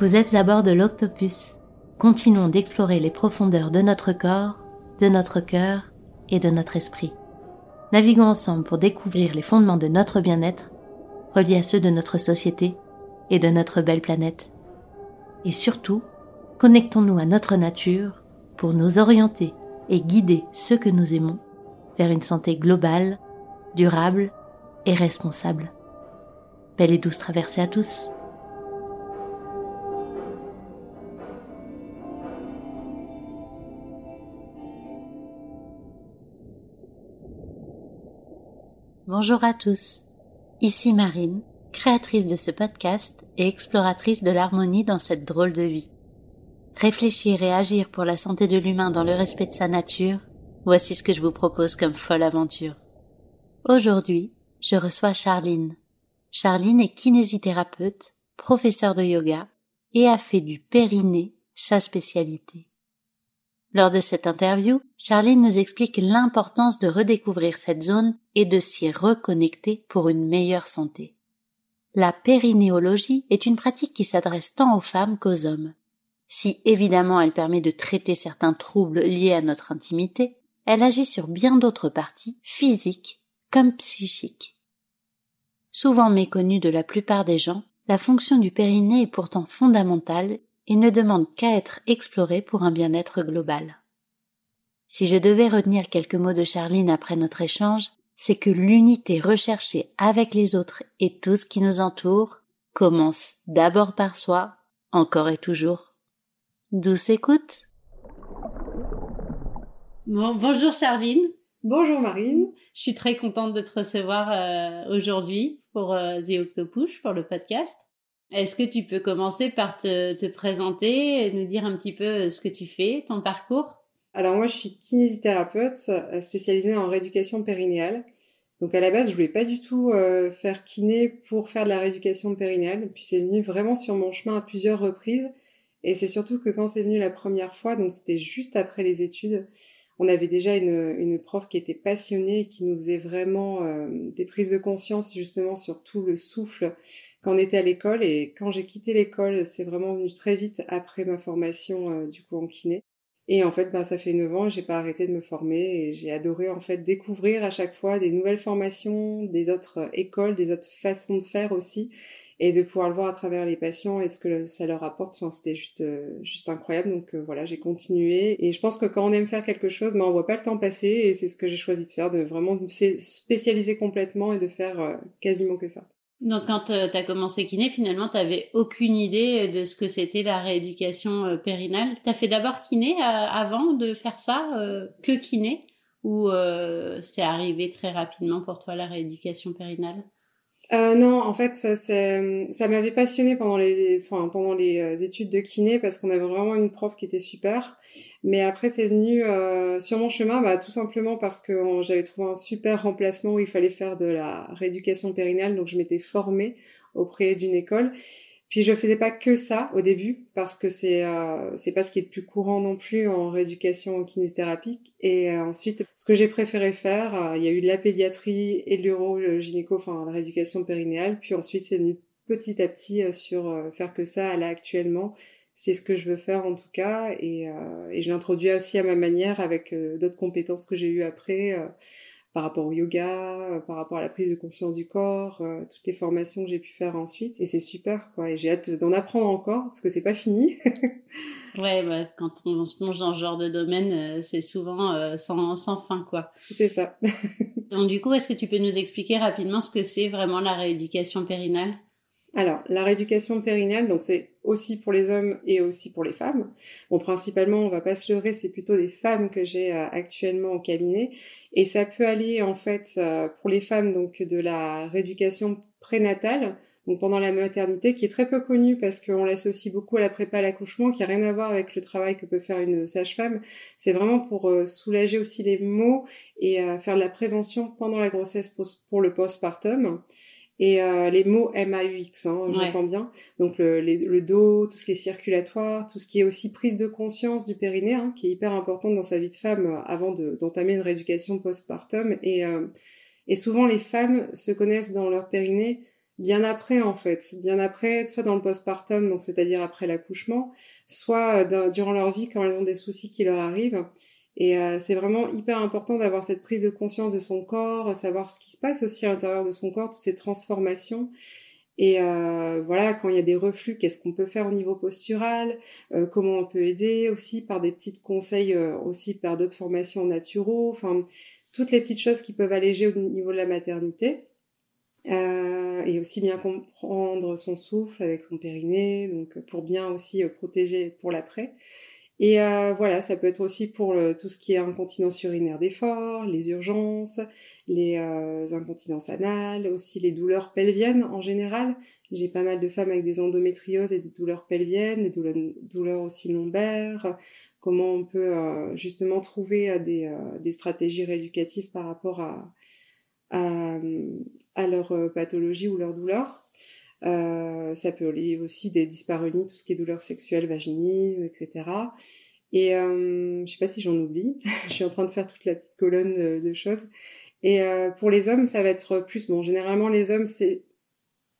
Vous êtes à bord de l'Octopus. Continuons d'explorer les profondeurs de notre corps, de notre cœur et de notre esprit. Naviguons ensemble pour découvrir les fondements de notre bien-être, reliés à ceux de notre société et de notre belle planète. Et surtout, connectons-nous à notre nature pour nous orienter et guider ceux que nous aimons vers une santé globale, durable et responsable. Belle et douce traversée à tous. Bonjour à tous. Ici Marine, créatrice de ce podcast et exploratrice de l'harmonie dans cette drôle de vie. Réfléchir et agir pour la santé de l'humain dans le respect de sa nature, voici ce que je vous propose comme folle aventure. Aujourd'hui, je reçois Charline. Charline est kinésithérapeute, professeure de yoga et a fait du périnée sa spécialité. Lors de cette interview, Charline nous explique l'importance de redécouvrir cette zone et de s'y reconnecter pour une meilleure santé. La périnéologie est une pratique qui s'adresse tant aux femmes qu'aux hommes. Si évidemment elle permet de traiter certains troubles liés à notre intimité, elle agit sur bien d'autres parties, physiques comme psychiques. Souvent méconnue de la plupart des gens, la fonction du périnée est pourtant fondamentale et ne demande qu'à être explorée pour un bien-être global. Si je devais retenir quelques mots de Charline après notre échange, c'est que l'unité recherchée avec les autres et tout ce qui nous entoure commence d'abord par soi, encore et toujours. Douce écoute. bonjour Charline. Bonjour Marine. Je suis très contente de te recevoir euh, aujourd'hui pour euh, The Octopus, pour le podcast. Est-ce que tu peux commencer par te, te, présenter nous dire un petit peu euh, ce que tu fais, ton parcours? Alors moi je suis kinésithérapeute spécialisée en rééducation périnéale. Donc à la base je voulais pas du tout faire kiné pour faire de la rééducation périnéale. Puis c'est venu vraiment sur mon chemin à plusieurs reprises. Et c'est surtout que quand c'est venu la première fois, donc c'était juste après les études, on avait déjà une, une prof qui était passionnée et qui nous faisait vraiment euh, des prises de conscience justement sur tout le souffle quand on était à l'école. Et quand j'ai quitté l'école, c'est vraiment venu très vite après ma formation euh, du coup en kiné. Et en fait, ben, ça fait 9 ans j'ai pas arrêté de me former et j'ai adoré en fait découvrir à chaque fois des nouvelles formations, des autres écoles, des autres façons de faire aussi et de pouvoir le voir à travers les patients et ce que ça leur apporte. Enfin, c'était juste, euh, juste incroyable. Donc euh, voilà, j'ai continué. Et je pense que quand on aime faire quelque chose, ben, on voit pas le temps passer et c'est ce que j'ai choisi de faire, de vraiment me spécialiser complètement et de faire euh, quasiment que ça. Donc quand tu as commencé kiné, finalement, tu n'avais aucune idée de ce que c'était la rééducation périnale. Tu as fait d'abord kiné avant de faire ça, que kiné, ou c'est arrivé très rapidement pour toi la rééducation périnale? Euh, non, en fait, ça, m'avait passionné pendant les, enfin, pendant les euh, études de kiné parce qu'on avait vraiment une prof qui était super. Mais après, c'est venu euh, sur mon chemin, bah, tout simplement parce que j'avais trouvé un super remplacement où il fallait faire de la rééducation périnale, donc je m'étais formée auprès d'une école. Puis je faisais pas que ça au début parce que c'est euh, c'est pas ce qui est le plus courant non plus en rééducation kinésithérapie. Et euh, ensuite, ce que j'ai préféré faire, euh, il y a eu de la pédiatrie et de l'uro-gynéco, enfin la rééducation périnéale. Puis ensuite, c'est venu petit à petit sur faire que ça là actuellement. C'est ce que je veux faire en tout cas et, et je l'introduis aussi à ma manière avec d'autres compétences que j'ai eues après par rapport au yoga, euh, par rapport à la prise de conscience du corps, euh, toutes les formations que j'ai pu faire ensuite. Et c'est super, quoi. Et j'ai hâte d'en apprendre encore, parce que c'est pas fini. ouais, bah, quand on, se plonge dans ce genre de domaine, euh, c'est souvent sans, sans fin, quoi. C'est ça. Donc du coup, est-ce que tu peux nous expliquer rapidement ce que c'est vraiment la rééducation périnale? Alors, la rééducation périnale, donc c'est aussi pour les hommes et aussi pour les femmes. Bon, principalement, on va pas se leurrer, c'est plutôt des femmes que j'ai actuellement au cabinet. Et ça peut aller en fait euh, pour les femmes donc de la rééducation prénatale, donc pendant la maternité, qui est très peu connue parce qu'on l'associe beaucoup à la prépa à l'accouchement, qui a rien à voir avec le travail que peut faire une sage-femme. C'est vraiment pour euh, soulager aussi les maux et euh, faire de la prévention pendant la grossesse pour le postpartum. Et euh, les mots MAUX, hein, j'entends bien. Donc le, le, dos, tout ce qui est circulatoire, tout ce qui est aussi prise de conscience du périnée, hein, qui est hyper importante dans sa vie de femme euh, avant d'entamer une rééducation postpartum. Et, euh, et souvent les femmes se connaissent dans leur périnée bien après en fait, bien après, soit dans le postpartum, donc c'est-à-dire après l'accouchement, soit durant leur vie quand elles ont des soucis qui leur arrivent. Et c'est vraiment hyper important d'avoir cette prise de conscience de son corps, savoir ce qui se passe aussi à l'intérieur de son corps, toutes ces transformations. Et euh, voilà, quand il y a des reflux, qu'est-ce qu'on peut faire au niveau postural euh, Comment on peut aider aussi par des petits conseils, euh, aussi par d'autres formations naturaux. Enfin, toutes les petites choses qui peuvent alléger au niveau de la maternité. et aussi bien comprendre son souffle avec son périnée, donc pour bien aussi protéger pour l'après. Et voilà, ça peut être aussi pour tout ce qui est incontinence urinaire d'effort, les urgences, les euh, incontinences anales, aussi les douleurs pelviennes en général. J'ai pas mal de femmes avec des endométrioses et des douleurs pelviennes, des douleurs, aussi lombaires. Comment on peut euh, justement trouver euh, des, des, stratégies rééducatives par rapport à, à, à leur pathologie ou leur douleur. Ça peut aller aussi des dyspareunies, tout ce qui est douleurs sexuelles, vaginisme, etc. Et euh, je sais pas si j'en oublie. je suis en train de faire toute la petite colonne de, choses. Et euh, pour les hommes, ça va être plus, bon, généralement les hommes, c'est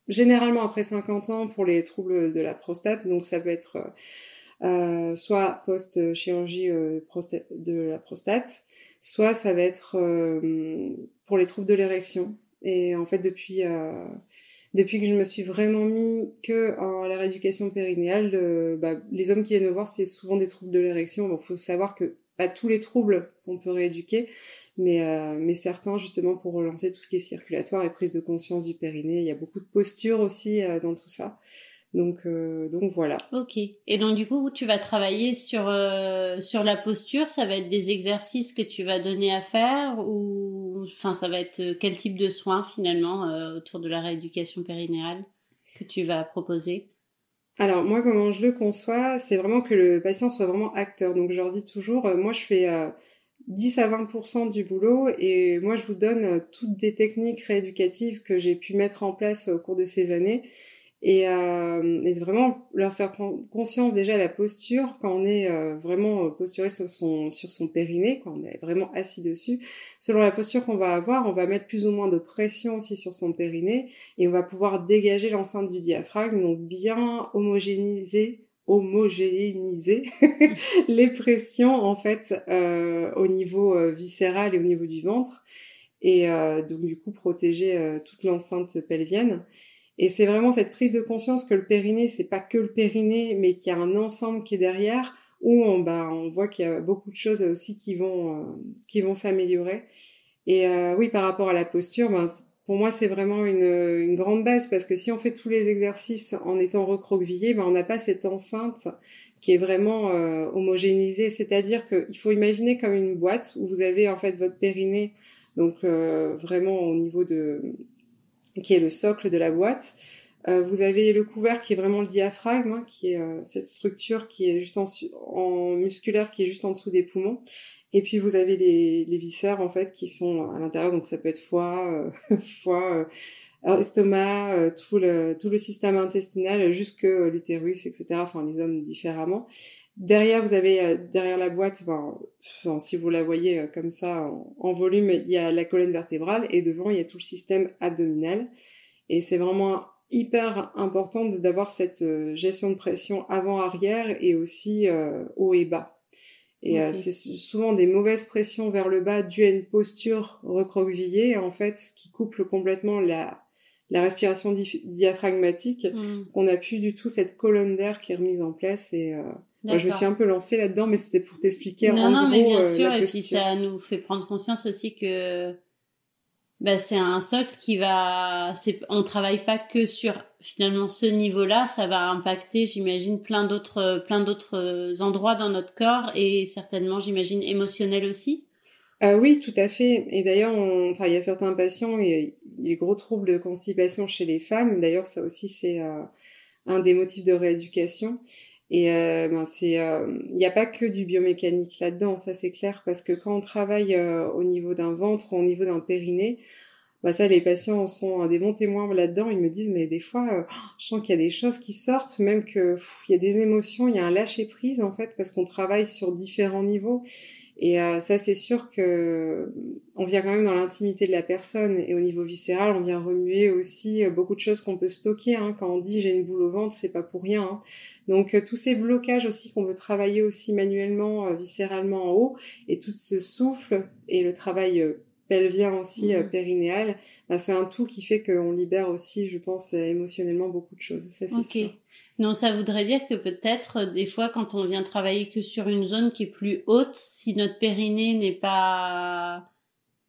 généralement après 50 ans pour les troubles de la prostate, donc ça peut être euh, soit post-chirurgie euh, de la prostate, soit ça va être euh, pour les troubles de l'érection. Et en fait, depuis depuis que je me suis vraiment mis que en la rééducation périnéale, bah, les hommes qui viennent me voir, c'est souvent des troubles de l'érection. Bon, faut savoir que pas tous les troubles on peut rééduquer, mais, euh, mais certains justement pour relancer tout ce qui est circulatoire et prise de conscience du périnée. Il y a beaucoup de postures aussi euh, dans tout ça. Donc, euh, donc voilà. Ok. Et donc du coup, tu vas travailler sur sur la posture. Ça va être des exercices que tu vas donner à faire ou, enfin, ça va être quel type de soins finalement autour de la rééducation périnéale que tu vas proposer? Alors moi, comment je le conçois, c'est vraiment que le patient soit vraiment acteur. Donc je leur dis toujours, moi je fais 10 à 20% du boulot et moi je vous donne euh, toutes des techniques rééducatives que j'ai pu mettre en place au cours de ces années et, euh, et vraiment leur faire conscience déjà la posture quand on est euh, vraiment posturé sur son, sur son périnée, quand on est vraiment assis dessus. Selon la posture qu'on va avoir, on va mettre plus ou moins de pression aussi sur son périnée et on va pouvoir dégager l'enceinte du diaphragme, donc bien homogénéiser homogénéiser les pressions en fait euh, au niveau euh, viscéral et au niveau du ventre et euh, donc du coup protéger toute l'enceinte pelvienne et c'est vraiment cette prise de conscience que le périnée c'est pas que le périnée mais qu'il y a un ensemble qui est derrière où on bah on voit qu'il y a beaucoup de choses aussi qui vont qui vont s'améliorer et oui par rapport à la posture ben, pour moi, c'est vraiment une, une, grande base parce que si on fait tous les exercices en étant recroquevillé, ben, on n'a pas cette enceinte qui est vraiment euh, homogénéisée. C'est-à-dire qu'il faut imaginer comme une boîte où vous avez en fait votre périnée, donc euh, vraiment au niveau de qui est le socle de la boîte. Euh, vous avez le couvert qui est vraiment le diaphragme, hein, qui est euh, cette structure qui est juste en, musculaire, qui est juste en dessous des poumons. Et puis vous avez les, viscères en fait qui sont à l'intérieur, donc ça peut être foie, euh, foie, estomac, tout le tout le système intestinal jusque l'utérus, etc. Enfin les hommes différemment. Derrière vous avez derrière la boîte, enfin, si vous la voyez comme ça en, en, volume, il y a la colonne vertébrale et devant il y a tout le système abdominal. Et c'est vraiment hyper important d'avoir cette gestion de pression avant-arrière et aussi haut et bas. Et euh, c'est souvent des mauvaises pressions vers le bas dues à une posture recroquevillée, en fait, qui couple complètement la, la respiration diaphragmatique, mm. qu'on n'a plus du tout cette colonne d'air qui est remise en place. Et je me suis un peu lancée là-dedans, mais c'était pour t'expliquer non, non, mais bien euh, sûr, et puis ça nous fait prendre conscience aussi que bah, c'est un socle qui va, on travaille pas que sur finalement ce niveau-là, ça va impacter, j'imagine, plein d'autres, plein d'autres endroits dans notre corps et certainement, j'imagine, émotionnel aussi. Euh, oui, tout à fait. Et d'ailleurs, enfin, il y a certains patients, il y a des gros troubles de constipation chez les femmes. D'ailleurs, ça aussi, c'est euh, un des motifs de rééducation. Et euh, ben c'est, euh, il n'y a pas que du biomécanique là-dedans, ça c'est clair, parce que quand on travaille euh, au niveau d'un ventre ou au niveau d'un périnée, bah ça les patients sont des bons témoins là-dedans. Ils me disent mais des fois, je sens qu'il y a des choses qui sortent, même que il y a des émotions, il y a un lâcher prise en fait, parce qu'on travaille sur différents niveaux. Et euh, ça, c'est sûr que on vient quand même dans l'intimité de la personne et au niveau viscéral, on vient remuer aussi euh, beaucoup de choses qu'on peut stocker. Hein. Quand on dit j'ai une boule au ventre, c'est pas pour rien. Hein. Donc tous ces blocages aussi qu'on veut travailler aussi manuellement, viscéralement en haut, et tout ce souffle et le travail pelvien aussi mmh. périnéal, bah, c'est un tout qui fait qu'on libère aussi, je pense, émotionnellement beaucoup de choses. Ça, c'est sûr. Non, ça voudrait dire que peut-être euh, des fois quand on vient travailler que sur une zone qui est plus haute, si notre périnée n'est pas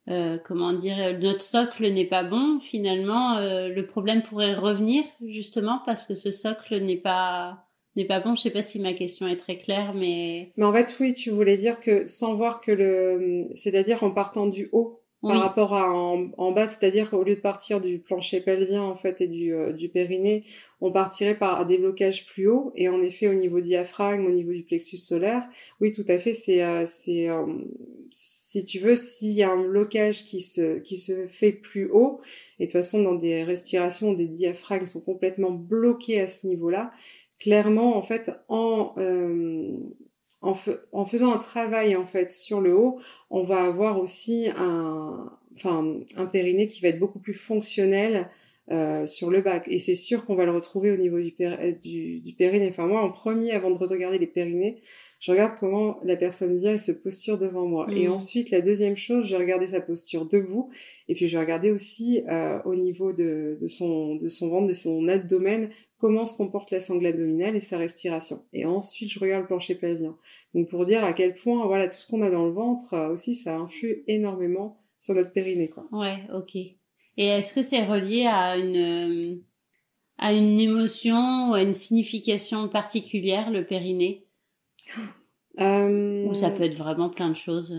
euh, comment dire, notre socle n'est pas bon, finalement, euh, le problème pourrait revenir justement parce que ce socle n'est pas n'est pas bon. Je sais pas si ma question est très claire, mais mais en fait oui, tu voulais dire que sans voir que le, c'est-à-dire en partant du haut, par rapport à en, bas, c'est-à-dire qu'au lieu de partir du plancher pelvien en fait et du, euh, du périnée, on partirait par des blocages plus hauts. Et en effet au niveau diaphragme, au niveau du plexus solaire, oui tout à fait, c'est euh, c'est euh, si tu veux s'il y a un blocage qui se qui se fait plus haut et de toute façon dans des respirations des diaphragmes sont complètement bloqués à ce niveau-là, clairement en fait en en, en, faisant un travail en fait sur le haut, on va avoir aussi un, enfin, un périnée qui va être beaucoup plus fonctionnel euh, sur le bac. Et c'est sûr qu'on va le retrouver au niveau du, euh, du, du, périnée. Enfin, moi, en premier, avant de regarder les périnées, je regarde comment la personne vient et se posture devant moi. Et mmh. ensuite, la deuxième chose, je vais regarder sa posture debout. Et puis, je vais regarder aussi euh, au niveau de, de, son, de son ventre, de son abdomen, comment se comporte la sangle abdominale et sa respiration. Et ensuite, je regarde le plancher pelvien. Donc pour dire à quel point, voilà, tout ce qu'on a dans le ventre euh, aussi, ça influe énormément sur notre périnée, quoi. Ouais, ok. Et est-ce que c'est relié à une euh, à une émotion ou à une signification particulière, le périnée? Euh... Ou ça peut être vraiment plein de choses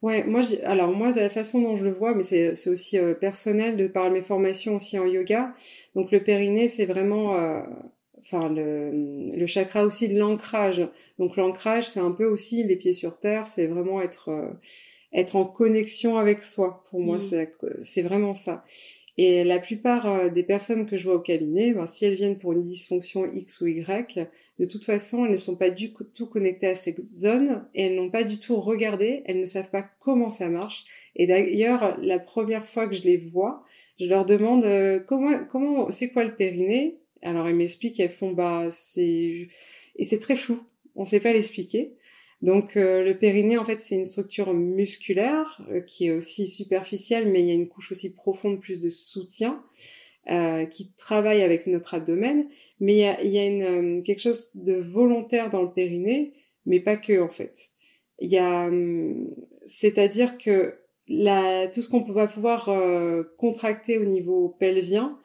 Ouais, moi, je, alors moi, de la façon dont je le vois, mais c'est, c'est aussi euh, personnel de par mes formations aussi en yoga. Donc le périnée, c'est vraiment, euh, enfin le, le chakra aussi de l'ancrage. Donc l'ancrage, c'est un peu aussi les pieds sur terre, c'est vraiment être euh, être en connexion avec soi. Pour moi, mmh. c'est, c'est vraiment ça. Et la plupart des personnes que je vois au cabinet, ben, si elles viennent pour une dysfonction X ou Y, de toute façon, elles ne sont pas du tout connectées à ces zones et elles n'ont pas du tout regardé, elles ne savent pas comment ça marche. Et d'ailleurs, la première fois que je les vois, je leur demande euh, comment, comment, c'est quoi le périnée? Alors elles m'expliquent, elles font bah c'est et c'est très flou, on ne sait pas l'expliquer. Donc euh, le périnée en fait c'est une structure musculaire euh, qui est aussi superficielle, mais il y a une couche aussi profonde plus de soutien. Euh, qui travaille avec notre abdomen, mais il y a, y a une, euh, quelque chose de volontaire dans le périnée, mais pas que en fait. Il y a, hum, c'est-à-dire que tout ce qu'on peut pas pouvoir euh, contracter au niveau pelvien,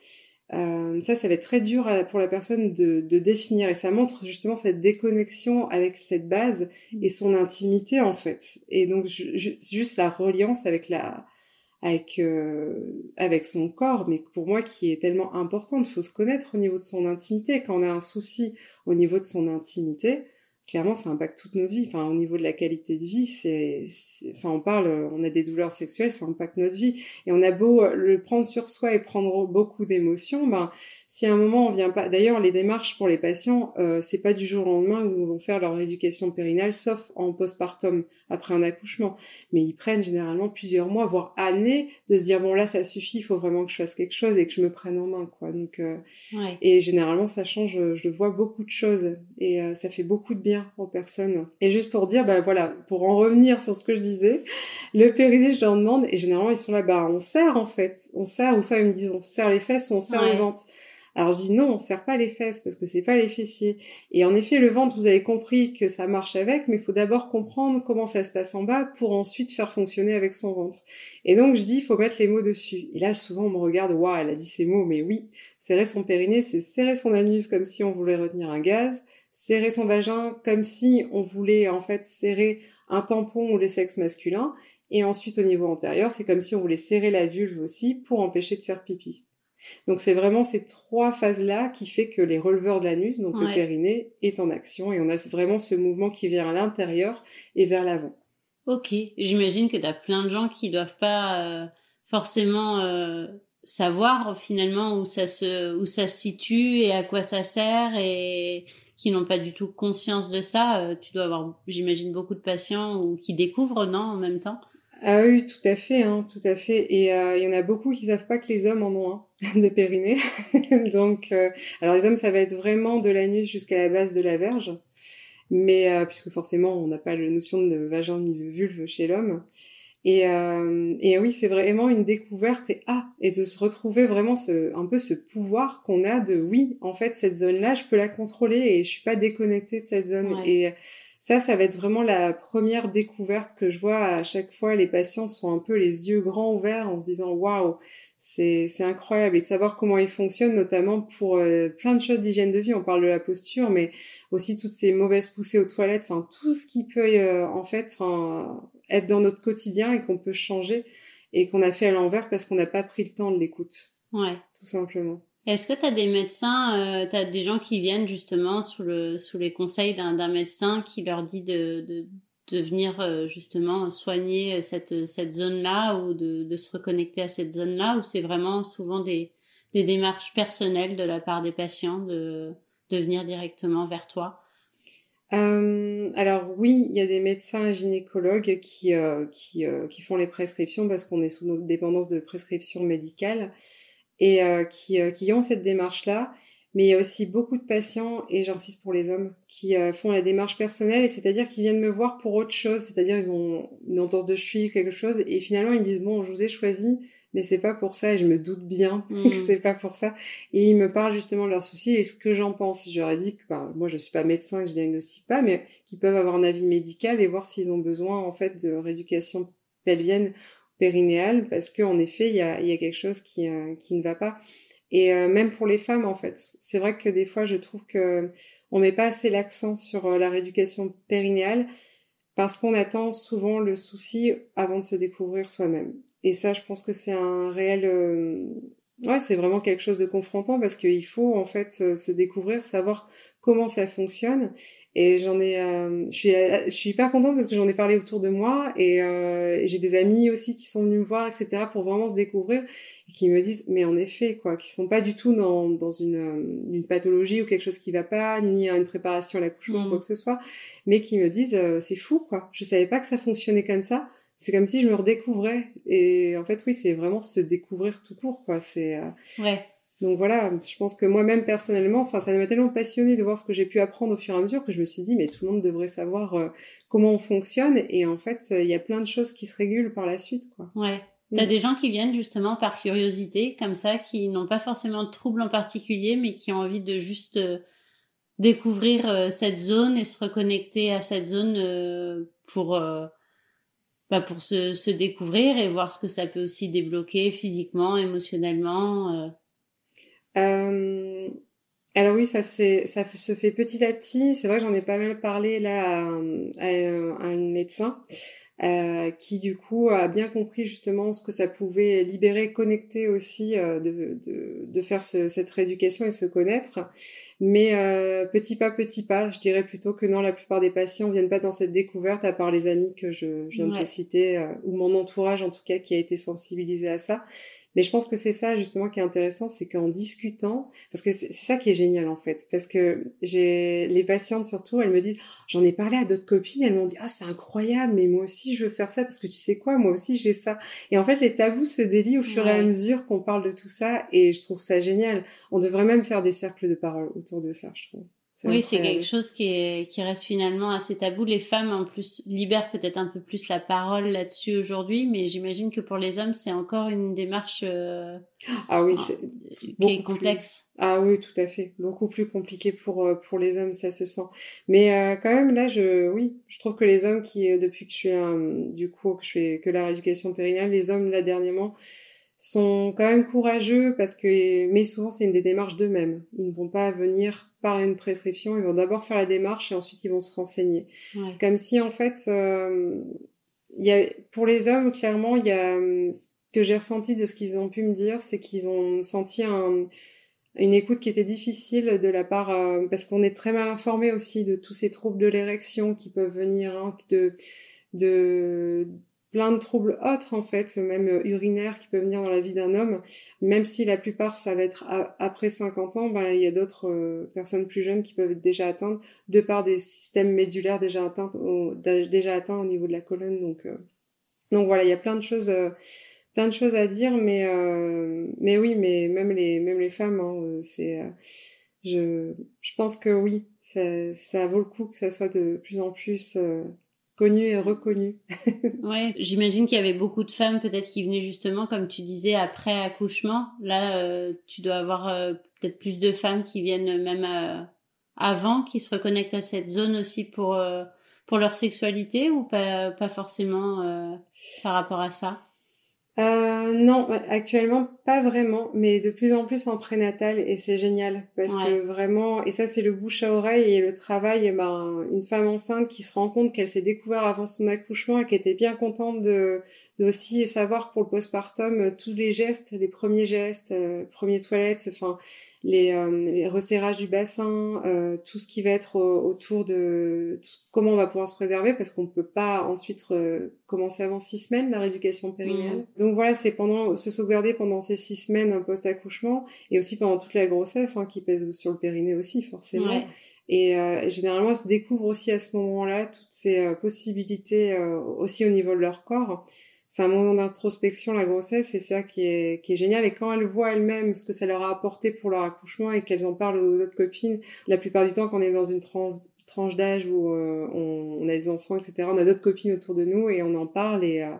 euh, ça, ça va être très dur pour la personne de, de, définir et ça montre justement cette déconnexion avec cette base et son intimité en fait. Et donc juste la reliance avec la avec euh, avec son corps, mais pour moi qui est tellement importante. Il faut se connaître au niveau de son intimité. Quand on a un souci au niveau de son intimité, clairement, ça impacte toute notre vie. Enfin, au niveau de la qualité de vie, c'est, enfin, on parle, on a des douleurs sexuelles, ça impacte notre vie. Et on a beau le prendre sur soi et prendre beaucoup d'émotions, ben, si à un moment on vient pas, d'ailleurs les démarches pour les patients, euh, c'est pas du jour au lendemain où ils vont faire leur éducation périnale, sauf en postpartum après un accouchement. Mais ils prennent généralement plusieurs mois, voire années, de se dire bon là ça suffit, il faut vraiment que je fasse quelque chose et que je me prenne en main quoi. Donc euh, et généralement ça change, je vois beaucoup de choses et euh, ça fait beaucoup de bien aux personnes. Et juste pour dire bah voilà, pour en revenir sur ce que je disais, le périnée je leur demande et généralement ils sont là bah on serre en fait, on serre ou soit ils me disent on serre les fesses ou on serre les ventres. Alors je dis non, on serre pas les fesses parce que c'est pas les fessiers. Et en effet, le ventre, vous avez compris que ça marche avec, mais il faut d'abord comprendre comment ça se passe en bas pour ensuite faire fonctionner avec son ventre. Et donc je dis, il faut mettre les mots dessus. Et là, souvent on me regarde, waouh, elle a dit ces mots, mais oui, serrer son périnée, c'est serrer son anus comme si on voulait retenir un gaz, serrer son vagin comme si on voulait en fait serrer un tampon ou le sexe masculin. Et ensuite, au niveau antérieur, c'est comme si on voulait serrer la vulve aussi pour empêcher de faire pipi. Donc c'est vraiment ces trois phases-là qui fait que les releveurs de l'anus, donc le périnée, est en action et on a vraiment ce mouvement qui vient à l'intérieur et vers l'avant. Ok, j'imagine que tu as plein de gens qui doivent pas euh, forcément euh, savoir finalement où ça se où ça se situe et à quoi ça sert et qui n'ont pas du tout conscience de ça. tu dois avoir, j'imagine, beaucoup de patients ou qui découvrent, non, en même temps. Ah oui, tout à fait, hein, tout à fait. Et il y en a beaucoup qui savent pas que les hommes en ont un de périnée. Donc, alors les hommes, ça va être vraiment de l'anus jusqu'à la base de la verge mais euh, puisque forcément on n'a pas la notion de vagin ni de vulve chez l'homme. Et, euh, et oui, c'est vraiment une découverte et ah et de se retrouver vraiment ce un peu ce pouvoir qu'on a de oui, en fait cette zone-là, je peux la contrôler et je suis pas déconnectée de cette zone. Et ça, ça va être vraiment la première découverte que je vois à chaque fois. Les patients sont un peu les yeux grands ouverts en se disant waouh, c'est incroyable et de savoir comment il fonctionne, notamment pour euh, plein de choses d'hygiène de vie. On parle de la posture, mais aussi toutes ces mauvaises poussées aux toilettes, enfin tout ce qui peut euh, en fait être dans notre quotidien et qu'on peut changer et qu'on a fait à l'envers parce qu'on n'a pas pris le temps de l'écoute. Ouais. Tout simplement. Est-ce que tu as des médecins, euh, tu as des gens qui viennent justement sous, le, sous les conseils d'un médecin qui leur dit de, venir euh, justement soigner cette, zone-là ou de, se reconnecter à cette zone-là ou c'est vraiment souvent des, démarches personnelles de la part des patients de, venir directement vers toi? Euh, alors oui, il y a des médecins gynécologues qui, euh, qui, qui font les prescriptions parce qu'on est sous nos dépendance de prescription médicale et euh, qui, qui ont cette démarche-là. Mais il y a aussi beaucoup de patients, et j'insiste pour les hommes, qui font la démarche personnelle, et c'est-à-dire qu'ils viennent me voir pour autre chose, c'est-à-dire ils ont une entorse de cheville, quelque chose, et finalement ils me disent, bon, je vous ai choisi, mais c'est pas pour ça et je me doute bien que mm. c'est pas pour ça et ils me parlent justement de leurs soucis et ce que j'en pense je leur ai dit que bah, moi je suis pas médecin que je diagnostique pas mais qu'ils peuvent avoir un avis médical et voir s'ils ont besoin en fait de rééducation pelvienne périnéale parce qu'en effet il y a, quelque chose qui, euh, qui ne va pas et euh, même pour les femmes en fait c'est vrai que des fois je trouve que on met pas assez l'accent sur euh, la rééducation périnéale parce qu'on attend souvent le souci avant de se découvrir soi-même. Et ça, je pense que c'est un réel... Ouais, c'est vraiment quelque chose de confrontant parce qu'il faut en fait se découvrir, savoir comment ça fonctionne. Et j'en ai, euh, je suis, je suis hyper contente parce que j'en ai parlé autour de moi et j'ai des amis aussi qui sont venus me voir, etc. pour vraiment se découvrir et qui me disent, mais en effet, quoi, qui sont pas du tout dans, dans une, une pathologie ou quelque chose qui va pas, ni une préparation à l'accouchement ou quoi mmh. que ce soit, mais qui me disent, c'est fou, quoi. Je savais pas que ça fonctionnait comme ça c'est comme si je me redécouvrais. Et en fait, oui, c'est vraiment se découvrir tout court, quoi. C'est. Euh, ouais. Donc voilà, je pense que moi-même personnellement, enfin, ça m'a tellement passionné de voir ce que j'ai pu apprendre au fur et à mesure que je me suis dit, mais tout le monde devrait savoir euh, comment on fonctionne. Et en fait, il y a plein de choses qui se régulent par la suite, quoi. Ouais. T'as mm. des gens qui viennent justement par curiosité, comme ça, qui n'ont pas forcément de troubles en particulier, mais qui ont envie de juste euh, découvrir cette zone et se reconnecter à cette zone pour bah, pour se, se, découvrir et voir ce que ça peut aussi débloquer physiquement, émotionnellement. Euh. Euh, alors oui, ça, ça se fait petit à petit. C'est vrai que j'en ai pas mal parlé là à, à, un médecin euh, qui du coup a bien compris justement ce que ça pouvait libérer, connecter aussi, euh, de, de, de, faire ce, cette rééducation et se connaître. Mais euh, petit pas, petit pas, je dirais plutôt que non, la plupart des patients viennent pas dans cette découverte, à part les amis que je, je viens de te citer, euh, ou mon entourage en tout cas qui a été sensibilisé à ça. Mais je pense que c'est ça justement qui est intéressant, c'est qu'en discutant, parce que c'est ça qui est génial en fait, parce que j'ai les patientes surtout, elles me disent, j'en ai parlé à d'autres copines, elles m'ont dit, ah c'est incroyable, mais moi aussi je veux faire ça parce que tu sais quoi, moi aussi j'ai ça. Et en fait les tabous se délient au fur et à mesure qu'on parle de tout ça, et je trouve ça génial. On devrait même faire des cercles de parole autour de ça, je trouve. Oui, c'est quelque chose qui, est, qui reste finalement assez tabou. Les femmes, en plus, libèrent peut-être un peu plus la parole là-dessus aujourd'hui, mais j'imagine que pour les hommes, c'est encore une démarche euh, ah oui, c'est qui est complexe. Ah oui, tout à fait. Beaucoup plus compliqué pour, euh, pour les hommes, ça se sent. Mais euh, quand même, là, je, oui, je trouve que les hommes qui, depuis que je suis, du coup, que je fais que la rééducation périnale, les hommes, là, dernièrement, sont quand même courageux parce que, mais souvent c'est une des démarches d'eux-mêmes. Ils ne vont pas venir par une prescription, ils vont d'abord faire la démarche et ensuite ils vont se renseigner. Comme si en fait, euh, il y a, pour les hommes clairement, il y a ce que j'ai ressenti de ce qu'ils ont pu me dire, c'est qu'ils ont senti un, une écoute qui était difficile de la part euh, parce qu'on est très mal informé aussi de tous ces troubles de l'érection qui peuvent venir hein, de de plein de troubles autres en fait, même euh, urinaires qui peuvent venir dans la vie d'un homme, même si la plupart ça va être après 50 ans, ben, il y a d'autres euh, personnes plus jeunes qui peuvent être déjà atteintes de par des systèmes médulaires déjà atteints au, déjà atteints au niveau de la colonne. Donc, euh, donc voilà, il y a plein de choses, plein de choses à dire, mais mais oui, mais même les même les femmes, hein, c'est je je pense que oui, ça ça vaut le coup que ça soit de plus en plus connu et reconnu. ouais, j'imagine qu'il y avait beaucoup de femmes peut-être qui venaient justement, comme tu disais, après accouchement. Là, euh, tu dois avoir euh, peut-être plus de femmes qui viennent même euh, avant, qui se reconnectent à cette zone aussi pour pour leur sexualité ou pas pas forcément par rapport à ça? Euh, non, actuellement pas vraiment, mais de plus en plus en prénatal et c'est génial parce que vraiment et ça c'est le bouche à oreille et le travail. Ben une femme enceinte qui se rend compte qu'elle s'est découverte avant son accouchement et qui était bien contente de, de aussi savoir pour le postpartum tous les gestes, les premiers gestes, euh, premières toilettes, enfin les, euh, les resserrages du bassin, euh, tout ce qui va être autour de comment on va pouvoir se préserver parce qu'on ne peut pas ensuite commencer avant six semaines la rééducation périnéale. Mmh. Donc voilà, c'est pendant se sauvegarder pendant ces six semaines post-accouchement et aussi pendant toute la grossesse hein, qui pèse sur le périnée aussi forcément. Et euh, généralement, elles se découvrent aussi à ce moment-là toutes ces euh, possibilités aussi au niveau de leur corps c'est un moment d'introspection la grossesse et c'est ça qui est qui est génial. Et quand elles voient elles-mêmes ce que ça leur a apporté pour leur accouchement et qu'elles en parlent aux autres copines la plupart du temps quand on est dans une tranche tranche d'âge où euh, on, a des enfants etc on a d'autres copines autour de nous et on en parle. Et euh,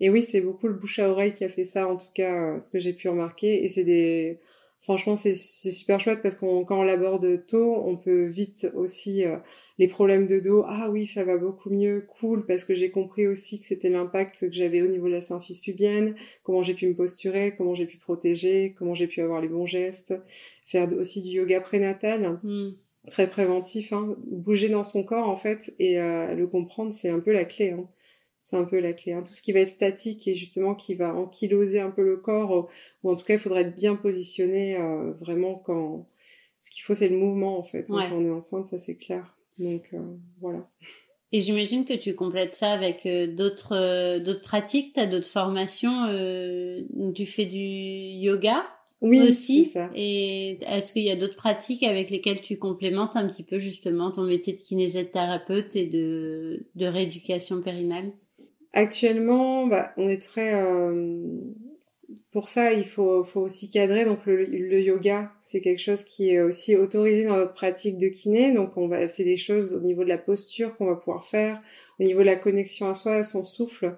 et oui c'est beaucoup le bouche à oreille qui a fait ça en tout cas euh, ce que j'ai pu remarquer. Et c'est des franchement, c'est super chouette parce qu'on quand on l'aborde tôt, on peut vite aussi euh, les problèmes de dos. Ah oui, ça va beaucoup mieux, cool, parce que j'ai compris aussi que c'était l'impact que j'avais au niveau de la symphyse pubienne, comment j'ai pu me posturer, comment j'ai pu protéger, comment j'ai pu avoir les bons gestes, faire aussi du yoga prénatal. Hmm. Très préventif, hein. bouger dans son corps en fait et euh, le comprendre, c'est un peu la clé. Hein c'est un peu la clé. Hein. Tout ce qui va être statique et justement qui va ankyloser un peu le corps, ou en tout cas, il faudrait être bien positionné euh, vraiment quand. Ce qu'il faut, c'est le mouvement en fait. Quand on est enceinte, ça c'est clair. Donc euh, voilà. Et j'imagine que tu complètes ça avec euh, d'autres d'autres pratiques. Tu as d'autres formations. tu fais du yoga oui, aussi. Ça. Et est-ce qu'il y a d'autres pratiques avec lesquelles tu complémentes un petit peu justement ton métier de kinésithérapeute et de, de rééducation périnale? Actuellement, bah, on est très... Euh, pour ça, il faut, faut aussi cadrer. Donc le, le yoga, c'est quelque chose qui est aussi autorisé dans notre pratique de kiné. Donc on va, c'est des choses au niveau de la posture qu'on va pouvoir faire, au niveau de la connexion à soi, à son souffle.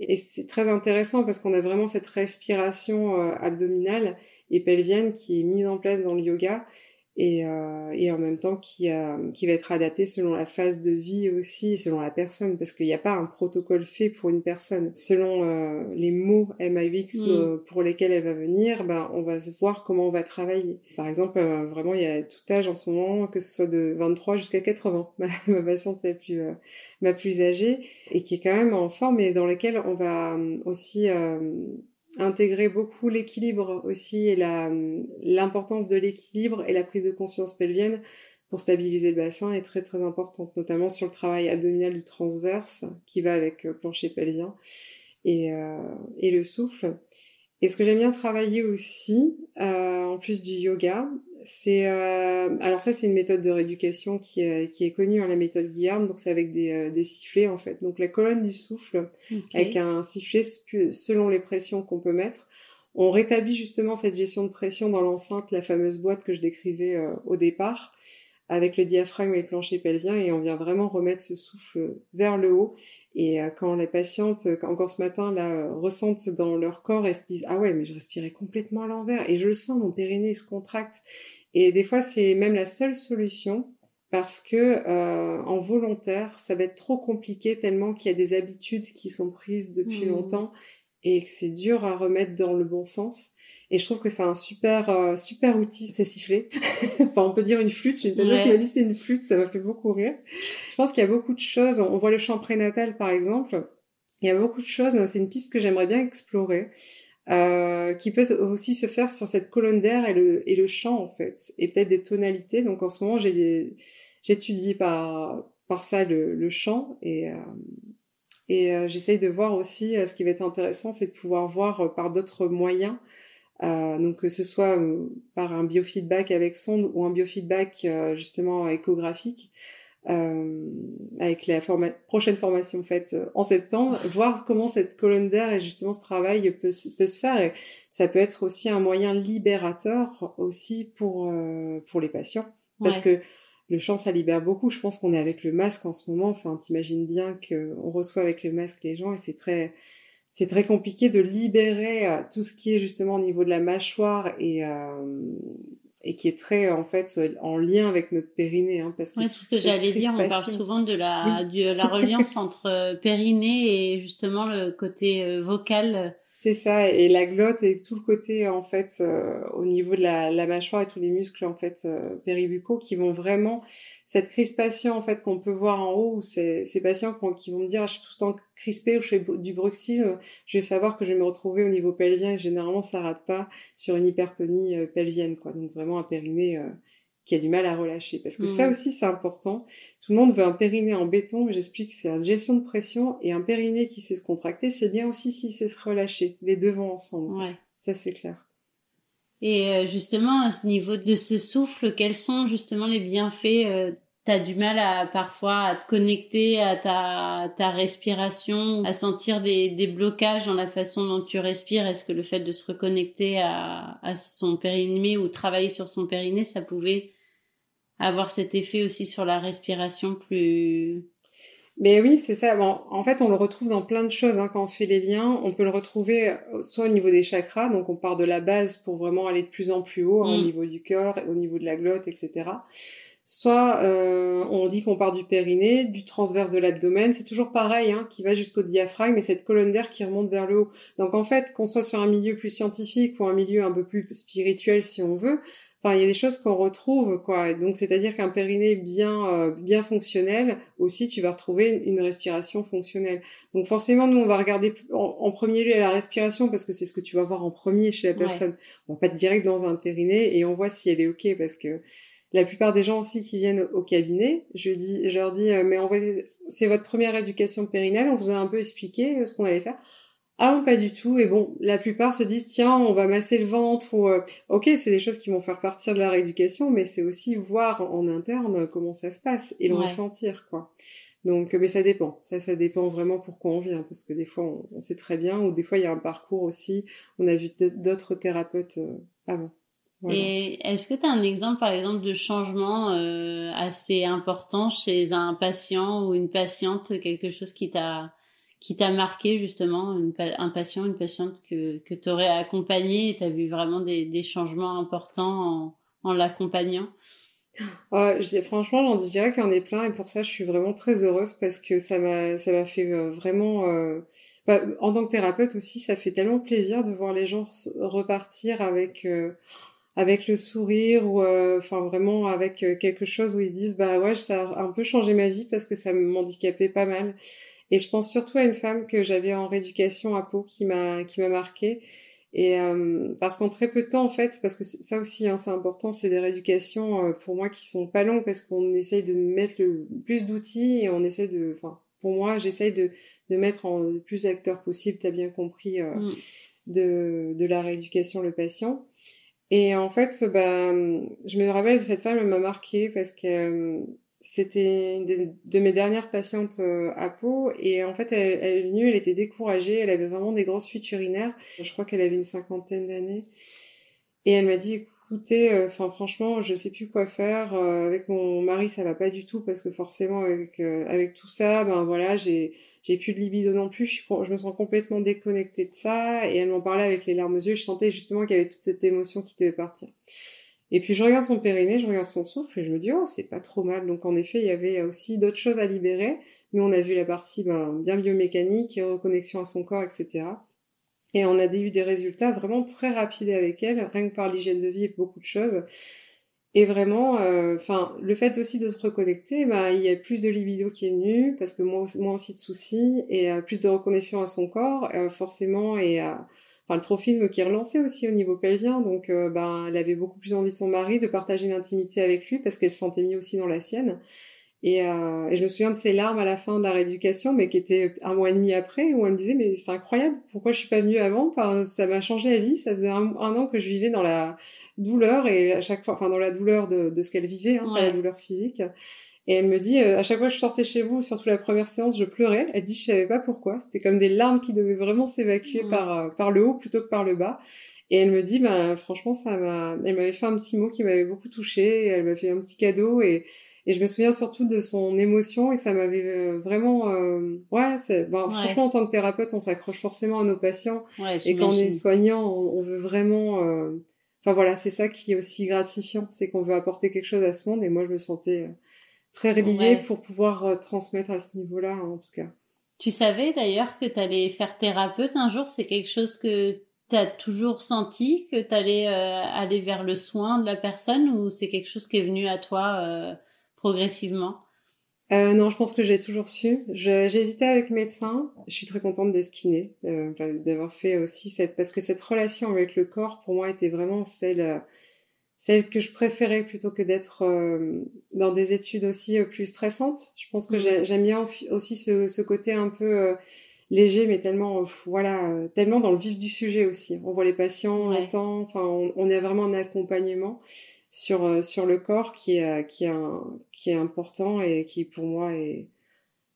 Et c'est très intéressant parce qu'on a vraiment cette respiration euh, abdominale et pelvienne qui est mise en place dans le yoga et, euh, et en même temps qui, euh, qui va être adapté selon la phase de vie aussi, selon la personne, parce qu'il n'y a pas un protocole fait pour une personne. Selon euh, les mots MAUX mm. euh, pour lesquels elle va venir, ben, on va voir comment on va travailler. Par exemple, euh, vraiment, il y a tout âge en ce moment, que ce soit de 23 jusqu'à 80, ma, ma patiente la plus, ma plus âgée, et qui est quand même en forme et dans laquelle on va aussi intégrer beaucoup l'équilibre aussi et l'importance de l'équilibre et la prise de conscience pelvienne pour stabiliser le bassin est très très importante, notamment sur le travail abdominal du transverse qui va avec le euh, plancher pelvien et, euh, et le souffle. Et ce que j'aime bien travailler aussi, euh, en plus du yoga, c'est euh, alors ça c'est une méthode de rééducation qui est, qui est connue, hein, la méthode Guillaume, donc c'est avec des, euh, des sifflets en fait. Donc la colonne du souffle avec un sifflet selon les pressions qu'on peut mettre. On rétablit justement cette gestion de pression dans l'enceinte, la fameuse boîte que je décrivais euh, au départ, avec le diaphragme et le plancher pelvien, et on vient vraiment remettre ce souffle vers le haut. Et quand les patientes, encore ce matin, là, ressentent dans leur corps, elles se disent ah ouais, mais je respirais complètement à l'envers, et je le sens, mon périnée se contracte. Et des fois, c'est même la seule solution parce que euh, en volontaire, ça va être trop compliqué tellement qu'il y a des habitudes qui sont prises depuis mmh. longtemps et que c'est dur à remettre dans le bon sens. Et je trouve que c'est un super euh, super outil, c'est siffler. enfin, on peut dire une flûte. J'ai une personne qui m'a dit c'est une flûte, ça m'a fait beaucoup rire. Je pense qu'il y a beaucoup de choses. On voit le chant prénatal par exemple. Il y a beaucoup de choses. C'est une piste que j'aimerais bien explorer. Euh, qui peut aussi se faire sur cette colonne d'air et le, et le chant en fait, et peut-être des tonalités. Donc en ce moment, j'étudie par, par ça le, le chant et, euh, Et j'essaye de voir aussi, ce qui va être intéressant, c'est de pouvoir voir par d'autres moyens euh, donc que ce soit par un biofeedback avec sonde ou un biofeedback justement échographique, euh, avec la prochaine formation faite en septembre, voir comment cette colonne d'air et justement ce travail peut, peut, se faire. Et ça peut être aussi un moyen libérateur aussi pour, euh, pour les patients. Parce que le champ, ça libère beaucoup. Je pense qu'on est avec le masque en ce moment. Enfin, t'imagines bien qu'on reçoit avec le masque les gens et c'est très, c'est très compliqué de libérer euh, tout ce qui est justement au niveau de la mâchoire et, euh, et qui est très en fait en lien avec notre périnée hein, parce que c'est ce que j'allais dire on parle souvent de la de la reliance entre euh, périnée et justement le côté euh, vocal. C'est ça et la glotte et tout le côté en fait euh, au niveau de la, la, mâchoire et tous les muscles en fait péribucaux qui vont vraiment cette crispation en fait qu'on peut voir en haut, c'est ces patients qui vont me dire ah, je suis tout le temps crispé ou je fais du bruxisme, je vais savoir que je vais me retrouver au niveau pelvien et généralement ça rate pas sur une hypertonie euh, pelvienne quoi. Donc vraiment un périnée euh, qui a du mal à relâcher parce que ça mmh. aussi c'est important. Tout le monde veut un périnée en béton, j'explique c'est une gestion de pression et un périnée qui sait se contracter, c'est bien aussi s'il sait se relâcher. Les deux vont ensemble. Ouais. Ça c'est clair. Et euh, justement, à ce niveau de ce souffle, quels sont justement les bienfaits euh, Tu as du mal à parfois à te connecter à ta, ta respiration, à sentir des, des blocages dans la façon dont tu respires? Est-ce que le fait de se reconnecter à, à son périnée ou travailler sur son périnée, ça pouvait avoir cet effet aussi sur la respiration plus mais oui, c'est ça. Bon, en fait, on le retrouve dans plein de choses hein, quand on fait les liens. On peut le retrouver euh, soit au niveau des chakras, donc on part de la base pour vraiment aller de plus en plus haut, hein, au mm. niveau du cœur, au niveau de la glotte, etc. Soit euh, on dit qu'on part du périnée, du transverse de l'abdomen, c'est toujours pareil, hein, qui va jusqu'au diaphragme et cette colonne d'air qui remonte vers le haut. Donc en fait, qu'on soit sur un milieu plus scientifique ou un milieu un peu plus spirituel si on veut, il y a des choses qu'on retrouve, quoi. Donc, c'est-à-dire qu'un périnée bien, euh, bien fonctionnel, aussi, tu vas retrouver une, respiration fonctionnelle. Donc, forcément, nous, on va regarder en, premier lieu la respiration parce que c'est ce que tu vas voir en premier chez la personne. On va pas direct dans un périnée et on voit si elle est ok parce que la plupart des gens aussi qui viennent au cabinet, je dis, je leur dis, euh, mais c'est votre première éducation périnale, on vous a un peu expliqué euh, ce qu'on allait faire. Ah non, pas du tout. Et bon, la plupart se disent tiens, on va masser le ventre ou euh, ok, c'est des choses qui vont faire partir de la rééducation, mais c'est aussi voir en interne comment ça se passe et le ressentir quoi. Donc, mais ça dépend. Ça, ça dépend vraiment pourquoi on vient, parce que des fois on, sait très bien, ou des fois il y a un parcours aussi. On a vu d'autres thérapeutes euh, avant. Et est-ce que tu as un exemple, par exemple, de changement euh, assez important chez un patient ou une patiente, quelque chose qui t'a qui t'a marqué justement, un patient, une patiente que, que tu accompagné et tu vu vraiment des, des changements importants en, en l'accompagnant? Ouais, je, franchement, j'en dirais qu'il y en est plein et pour ça, je suis vraiment très heureuse parce que ça m'a, ça m'a fait euh, vraiment. Euh, bah, en tant que thérapeute aussi, ça fait tellement plaisir de voir les gens repartir avec euh, avec le sourire ou enfin vraiment avec quelque chose où ils se disent bah ouais, ça a un peu changé ma vie parce que ça m'handicapait pas mal. Et je pense surtout à une femme que j'avais en rééducation à Pau qui m'a qui m'a marqué. Et euh, parce qu'en très peu de temps, en fait, parce que ça aussi, hein, c'est important, c'est des rééducations euh, pour moi qui sont pas longues parce qu'on essaye de mettre le plus d'outils et on essaie de, enfin, pour moi, j'essaye de, de mettre en le plus d'acteurs possible, tu as bien compris, euh, mm. de, de la rééducation le patient. Et en fait, bah, je me rappelle de cette femme, elle m'a marqué parce que c'était une de, mes dernières patientes euh, à Pau et en fait elle, est venue, elle était découragée, elle avait vraiment des grosses fuites urinaires. Je crois qu'elle avait une cinquantaine d'années et elle m'a dit écoutez, euh, franchement je sais plus quoi faire euh, avec mon mari ça va pas du tout parce que forcément avec avec tout ça ben voilà j'ai j'ai plus de libido non plus, je, je, me sens complètement déconnectée de ça et elle m'en parlait avec les larmes aux yeux, je sentais justement qu'il y avait toute cette émotion qui devait partir. Et puis je regarde son périnée, je regarde son souffle et je me dis oh c'est pas trop mal. Donc en effet il y avait aussi d'autres choses à libérer. Nous on a vu la partie ben, bien biomécanique, reconnexion à son corps, etc. Et on a eu des résultats vraiment très rapides avec elle, rien que par l'hygiène de vie et beaucoup de choses. Et vraiment, euh, enfin, le fait aussi de se reconnecter, bah, il y a plus de libido qui est venu parce que moins, aussi de soucis et euh, plus de reconnexion à son corps, euh, forcément, et à enfin le trophisme qui est relancé aussi au niveau pelvien, donc euh, ben elle avait beaucoup plus envie de son mari, de partager une intimité avec lui parce qu'elle se sentait mieux aussi dans la sienne. Et, euh, et, je me souviens de ses larmes à la fin de la rééducation, mais qui était un mois et demi après, où elle me disait mais c'est incroyable, pourquoi je suis pas venue avant? Enfin, ça m'a changé la vie. Ça faisait un, an que je vivais dans la douleur et à chaque fois, enfin dans la douleur de, de ce qu'elle vivait, hein, pas la douleur physique. Et elle me dit, euh, à chaque fois que je sortais chez vous, surtout la première séance, je pleurais. Elle dit, je savais pas pourquoi. C'était comme des larmes qui devaient vraiment s'évacuer par euh, par le haut plutôt que par le bas. Et elle me dit, ben franchement, ça m'a. Elle m'avait fait un petit mot qui m'avait beaucoup touchée. Elle m'a fait un petit cadeau et et je me souviens surtout de son émotion et ça m'avait euh, vraiment, euh... ouais, ben, franchement en tant que thérapeute, on s'accroche forcément à nos patients et quand on est soignant, on, on veut vraiment, euh... enfin voilà, c'est ça qui est aussi gratifiant, c'est qu'on veut apporter quelque chose à ce monde et moi je me sentais euh, très reliée pour pouvoir euh, transmettre à ce niveau-là en tout cas. Tu savais d'ailleurs que tu allais faire thérapeute un jour, c'est quelque chose que tu as toujours senti que tu allais aller vers le soin de la personne ou c'est quelque chose qui est venu à toi progressivement? Euh, non, je pense que j'ai toujours su. J'hésitais avec médecin. Je suis très contente d'être kiné, euh, d'avoir fait aussi cette, parce que cette relation avec le corps pour moi était vraiment celle, celle que je préférais plutôt que d'être euh, dans des études aussi euh, plus stressantes. Je pense que mmh. j'aime bien aussi ce, ce, côté un peu euh, léger, mais tellement, voilà, tellement dans le vif du sujet aussi. On voit les patients, ouais. on enfin, on, on a vraiment un accompagnement sur euh, sur le corps qui est qui est un, qui est important et qui pour moi est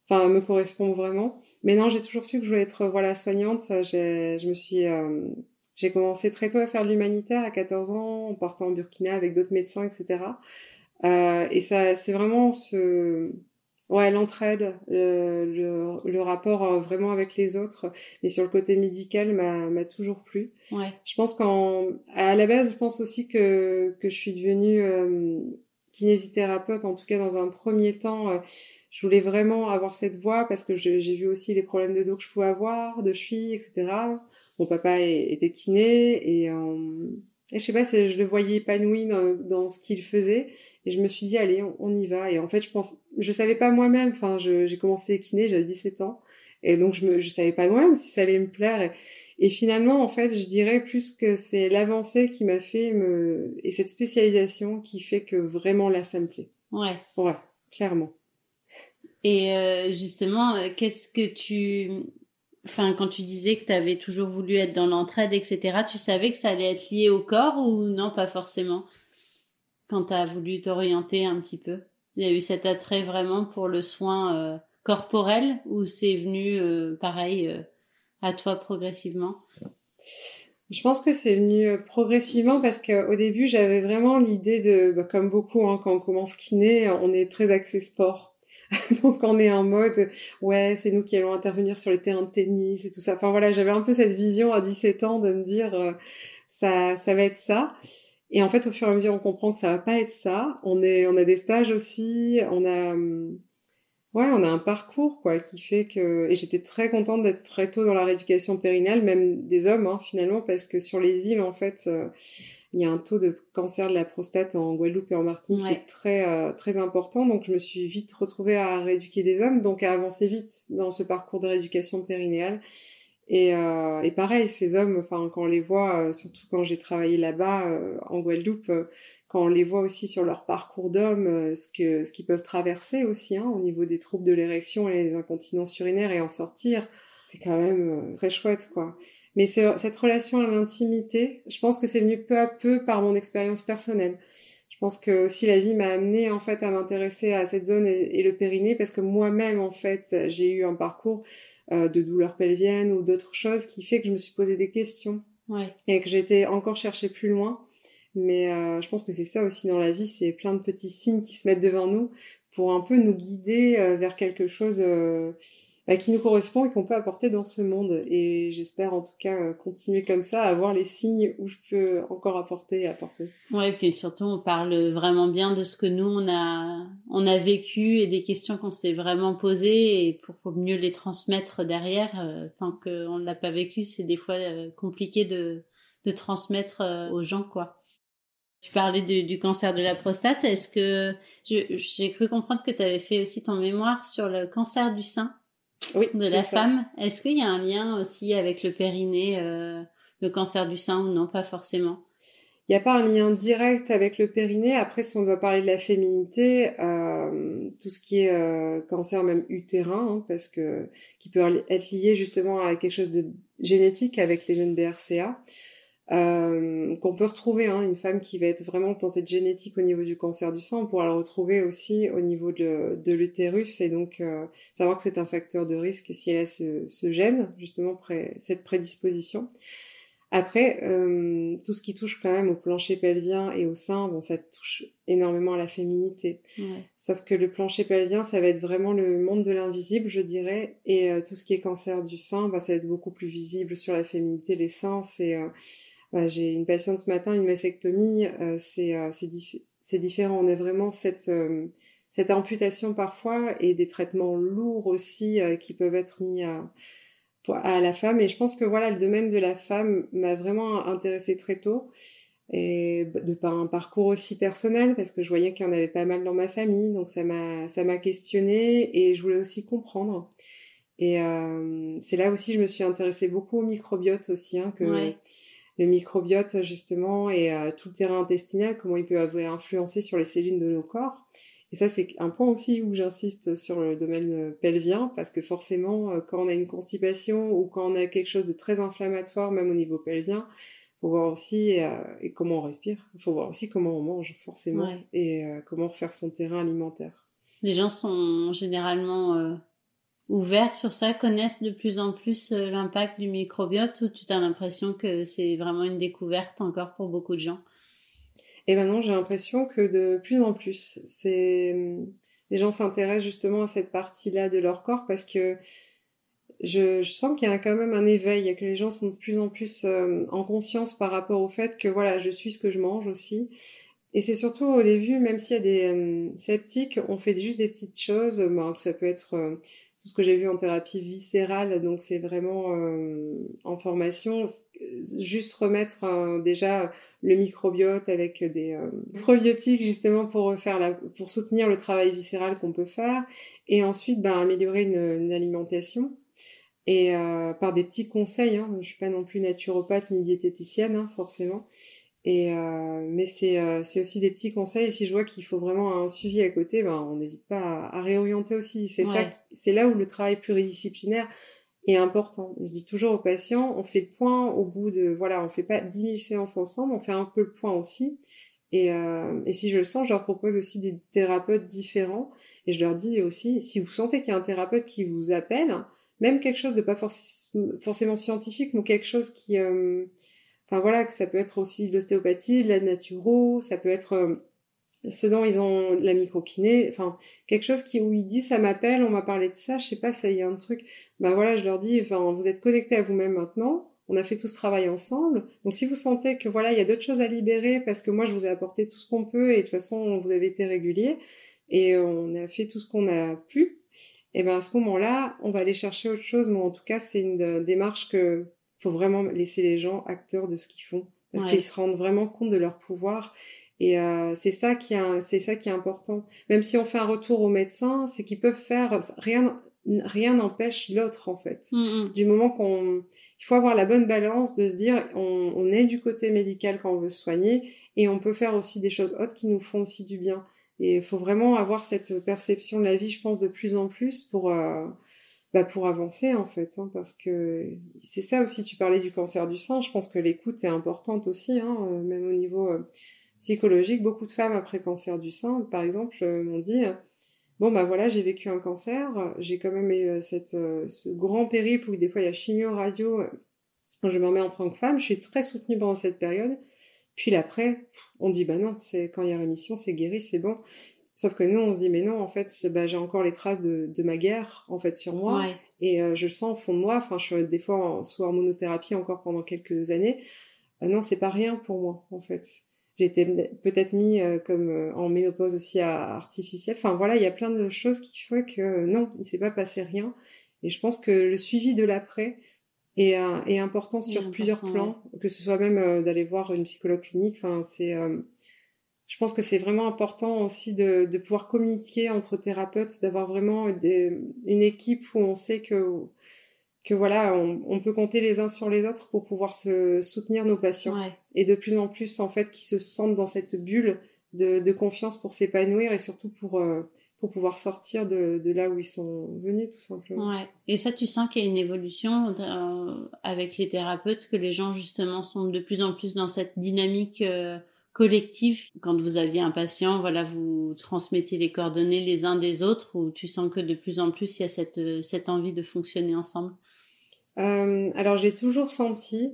enfin me correspond vraiment mais non j'ai toujours su que je voulais être voilà soignante je me suis euh, j'ai commencé très tôt à faire de l'humanitaire à 14 ans en partant en Burkina avec d'autres médecins etc euh, et ça c'est vraiment ce Ouais, l'entraide, le, le, le, rapport euh, vraiment avec les autres, mais sur le côté médical m'a toujours plu. Ouais. Je pense qu'à la base, je pense aussi que que je suis devenue euh, kinésithérapeute, en tout cas dans un premier temps. Euh, je voulais vraiment avoir cette voix parce que j'ai vu aussi les problèmes de dos que je pouvais avoir, de cheville, etc. Mon papa était kiné et, euh, et je sais pas, je le voyais épanoui dans, dans ce qu'il faisait. Et je me suis dit, allez, on, y va. Et en fait, je pense, je savais pas moi-même. Enfin, j'ai commencé kiné, j'avais 17 ans. Et donc, je me, je savais pas moi-même si ça allait me plaire. Et, et, finalement, en fait, je dirais plus que c'est l'avancée qui m'a fait me, et cette spécialisation qui fait que vraiment là, ça me plaît. Ouais. Ouais, clairement. Et euh, justement, euh, qu'est-ce que tu, enfin, quand tu disais que tu avais toujours voulu être dans l'entraide, etc., tu savais que ça allait être lié au corps ou non, pas forcément? quand tu as voulu t'orienter un petit peu? Il y a eu cet attrait vraiment pour le soin euh, corporel ou c'est venu euh, pareil euh, à toi progressivement? Je pense que c'est venu progressivement parce qu'au début j'avais vraiment l'idée de, bah, comme beaucoup, hein, quand on commence kiné, on est très axé sport. Donc on est en mode, ouais, c'est nous qui allons intervenir sur les terrains de tennis et tout ça. Enfin voilà, j'avais un peu cette vision à 17 ans de me dire, ça, ça va être ça. Et en fait, au fur et à mesure, on comprend que ça va pas être ça. On est, on a des stages aussi, on a, hum, ouais, on a un parcours quoi qui fait que. Et j'étais très contente d'être très tôt dans la rééducation périnale, même des hommes hein, finalement, parce que sur les îles, en fait, euh, il y a un taux de cancer de la prostate en Guadeloupe et en Martinique qui est très euh, très important. Donc, je me suis vite retrouvée à rééduquer des hommes, donc à avancer vite dans ce parcours de rééducation périnéale. Et, euh, et pareil, ces hommes, enfin, quand on les voit, euh, surtout quand j'ai travaillé là-bas euh, en Guadeloupe, euh, quand on les voit aussi sur leur parcours d'hommes, ce que ce qu'ils peuvent traverser aussi, hein, au niveau des troubles de l'érection et des incontinences urinaires et en sortir, c'est quand même très chouette, quoi. Mais cette relation à l'intimité, je pense que c'est venu peu à peu par mon expérience personnelle. Je pense que aussi la vie m'a amené en fait à m'intéresser à cette zone et, et le périnée parce que moi-même en fait j'ai eu un parcours euh, de douleurs pelviennes ou d'autres choses qui fait que je me suis posé des questions ouais. et que j'étais encore chercher plus loin. Mais euh, je pense que c'est ça aussi dans la vie, c'est plein de petits signes qui se mettent devant nous pour un peu nous guider euh, vers quelque chose bah, qui nous correspond et qu'on peut apporter dans ce monde. Et j'espère en tout cas euh, continuer comme ça, avoir les signes où je peux encore apporter et apporter. Ouais, et puis surtout on parle vraiment bien de ce que nous on a on a vécu et des questions qu'on s'est vraiment posées et pour, mieux les transmettre derrière. Euh, tant qu'on ne l'a pas vécu, c'est des fois euh, compliqué de de transmettre aux gens quoi. Tu parlais du, cancer de la prostate. Est-ce que j'ai cru comprendre que tu avais fait aussi ton mémoire sur le cancer du sein oui, de la femme. Est-ce qu'il y a un lien aussi avec le périnée, euh, le cancer du sein ou non? Pas forcément. il n'y a pas un lien direct avec le périnée. Après, si on doit parler de la féminité, euh, tout ce qui est euh, cancer même utérin, hein, parce que qui peut être lié justement à quelque chose de génétique avec les jeunes BRCA, euh, qu'on peut retrouver. Hein, une femme qui va être vraiment dans cette génétique au niveau du cancer du sein, on pourra la retrouver aussi au niveau de, de l'utérus et donc euh, savoir que c'est un facteur de risque si elle a ce, ce gène, justement pré cette prédisposition. Après, euh, tout ce qui touche quand même au plancher pelvien et au sein, bon, ça touche énormément à la féminité. Sauf que le plancher pelvien, ça va être vraiment le monde de l'invisible, je dirais. Et euh, tout ce qui est cancer du sein, bah, ça va être beaucoup plus visible sur la féminité. Les seins, c'est... Euh, j'ai une patiente ce matin, une mastectomie, euh, c'est c'est différent. On a vraiment cette cette amputation parfois et des traitements lourds aussi qui peuvent être mis à la femme. Et je pense que voilà, le domaine de la femme m'a vraiment intéressée très tôt. Et de par un parcours aussi personnel, parce que je voyais qu'il y en avait pas mal dans ma famille, donc ça m'a ça m'a questionné et je voulais aussi comprendre. Et euh, c'est là aussi je me suis intéressée beaucoup au microbiote aussi, hein, que le microbiote justement et euh, tout le terrain intestinal, comment il peut avoir influencé sur les cellules de nos corps. Et ça, c'est un point aussi où j'insiste sur le domaine pelvien, parce que forcément, euh, quand on a une constipation ou quand on a quelque chose de très inflammatoire, même au niveau pelvien, faut voir aussi euh, et comment on respire. Il faut voir aussi comment on mange, forcément, et euh, comment refaire son terrain alimentaire. Les gens sont généralement ouverts sur ça, connaissent de plus en plus l'impact du microbiote, ou tu as l'impression que c'est vraiment une découverte encore pour beaucoup de gens? Et maintenant, j'ai l'impression que de plus en plus, les gens s'intéressent justement à cette partie-là de leur corps parce que je, sens qu'il y a quand même un éveil, que les gens sont de plus en plus euh, en conscience par rapport au fait que voilà, je suis ce que je mange aussi. Et c'est surtout au début, même s'il y a des euh, sceptiques, on fait juste des petites choses, que ça peut être euh, ce que j'ai vu en thérapie viscérale, donc c'est vraiment en formation, juste remettre déjà le microbiote avec des euh, probiotiques justement pour faire la, pour soutenir le travail viscéral qu'on peut faire et ensuite ben, améliorer une, alimentation et euh, par des petits conseils. Hein. Je suis pas non plus naturopathe ni diététicienne hein, forcément. Et euh, mais c'est euh, aussi des petits conseils. Si je vois qu'il faut vraiment un suivi à côté, ben on n'hésite pas à, à, réorienter aussi. C'est ça, c'est là où le travail pluridisciplinaire est important. Je dis toujours aux patients, on fait le point au bout de, voilà, on fait pas 10 000 séances ensemble, on fait un peu le point aussi. Et, euh, et si je le sens, je leur propose aussi des thérapeutes différents. Et je leur dis aussi, si vous sentez qu'il y a un thérapeute qui vous appelle, même quelque chose de pas forcément scientifique, mais quelque chose qui, euh, enfin voilà, que ça peut être aussi l'ostéopathie, la naturo, ça peut être euh, ce dont ils ont la microkiné, enfin quelque chose qui où ils disent ça m'appelle, on m'a parlé de ça, je sais pas, ça y a un truc. Ben voilà, je leur dis, enfin vous êtes connectés à vous-même maintenant. On a fait tout ce travail ensemble. Donc si vous sentez que voilà, il y a d'autres choses à libérer parce que moi je vous ai apporté tout ce qu'on peut et de toute façon vous avez été régulier et on a fait tout ce qu'on a pu. Et ben à ce moment-là, on va aller chercher autre chose. Mais en tout cas, c'est une démarche que faut vraiment laisser les gens acteurs de ce qu'ils font parce qu'ils se rendent vraiment compte de leur pouvoir et euh, c'est ça qui est c'est ça qui est important. Même si on fait un retour au médecin, c'est qu'ils peuvent faire rien rien n'empêche l'autre en fait. Mm, mm. Du moment qu'on il faut avoir la bonne balance de se dire on, on, est du côté médical quand on veut se soigner et on peut faire aussi des choses autres qui nous font aussi du bien. Et il faut vraiment avoir cette perception de la vie, je pense, de plus en plus pour euh, bah pour avancer en fait, hein, parce que c'est ça aussi. Tu parlais du cancer du sein, je pense que l'écoute est importante aussi, hein, euh, même au niveau euh, psychologique. Beaucoup de femmes après cancer du sein, par exemple, euh, m'ont dit bon bah voilà, j'ai vécu un cancer, j'ai quand même eu cette ce grand périple où des fois il y a chimio, radio. je me remets en tant que femme, je suis très soutenue pendant cette période. Puis après, on dit bah non, c'est quand il y a rémission, c'est guéri, c'est bon. Sauf que nous, on se dit mais non, en fait, bah, j'ai encore les traces de, de ma guerre en fait sur moi et je le sens au fond de moi. Enfin, je suis des fois en, sous hormonothérapie encore pendant quelques années. non, c'est pas rien pour moi en fait j'ai été peut-être mis euh, comme euh, en ménopause aussi artificielle. Enfin voilà, il y a plein de choses qui font que euh, non, il s'est pas passé rien. Et je pense que le suivi de l'après est, est, important sur plusieurs plans, que ce soit même d'aller voir une psychologue clinique. Enfin, c'est, je pense que c'est vraiment important aussi de, de, pouvoir communiquer entre thérapeutes, d'avoir vraiment une équipe où on sait que que voilà, on, peut compter les uns sur les autres pour pouvoir se soutenir nos patients. Et de plus en plus, en fait, qui se sentent dans cette bulle de, confiance pour s'épanouir et surtout pour, euh, pour pouvoir sortir de, là où ils sont venus, tout simplement. Ouais. Et ça, tu sens qu'il y a une évolution euh, avec les thérapeutes, que les gens, justement, sont de plus en plus dans cette dynamique euh, collective. Quand vous aviez un patient, voilà, vous transmettez les coordonnées les uns des autres, ou tu sens que de plus en plus, il y a cette, cette envie de fonctionner ensemble? Euh, alors j'ai toujours senti.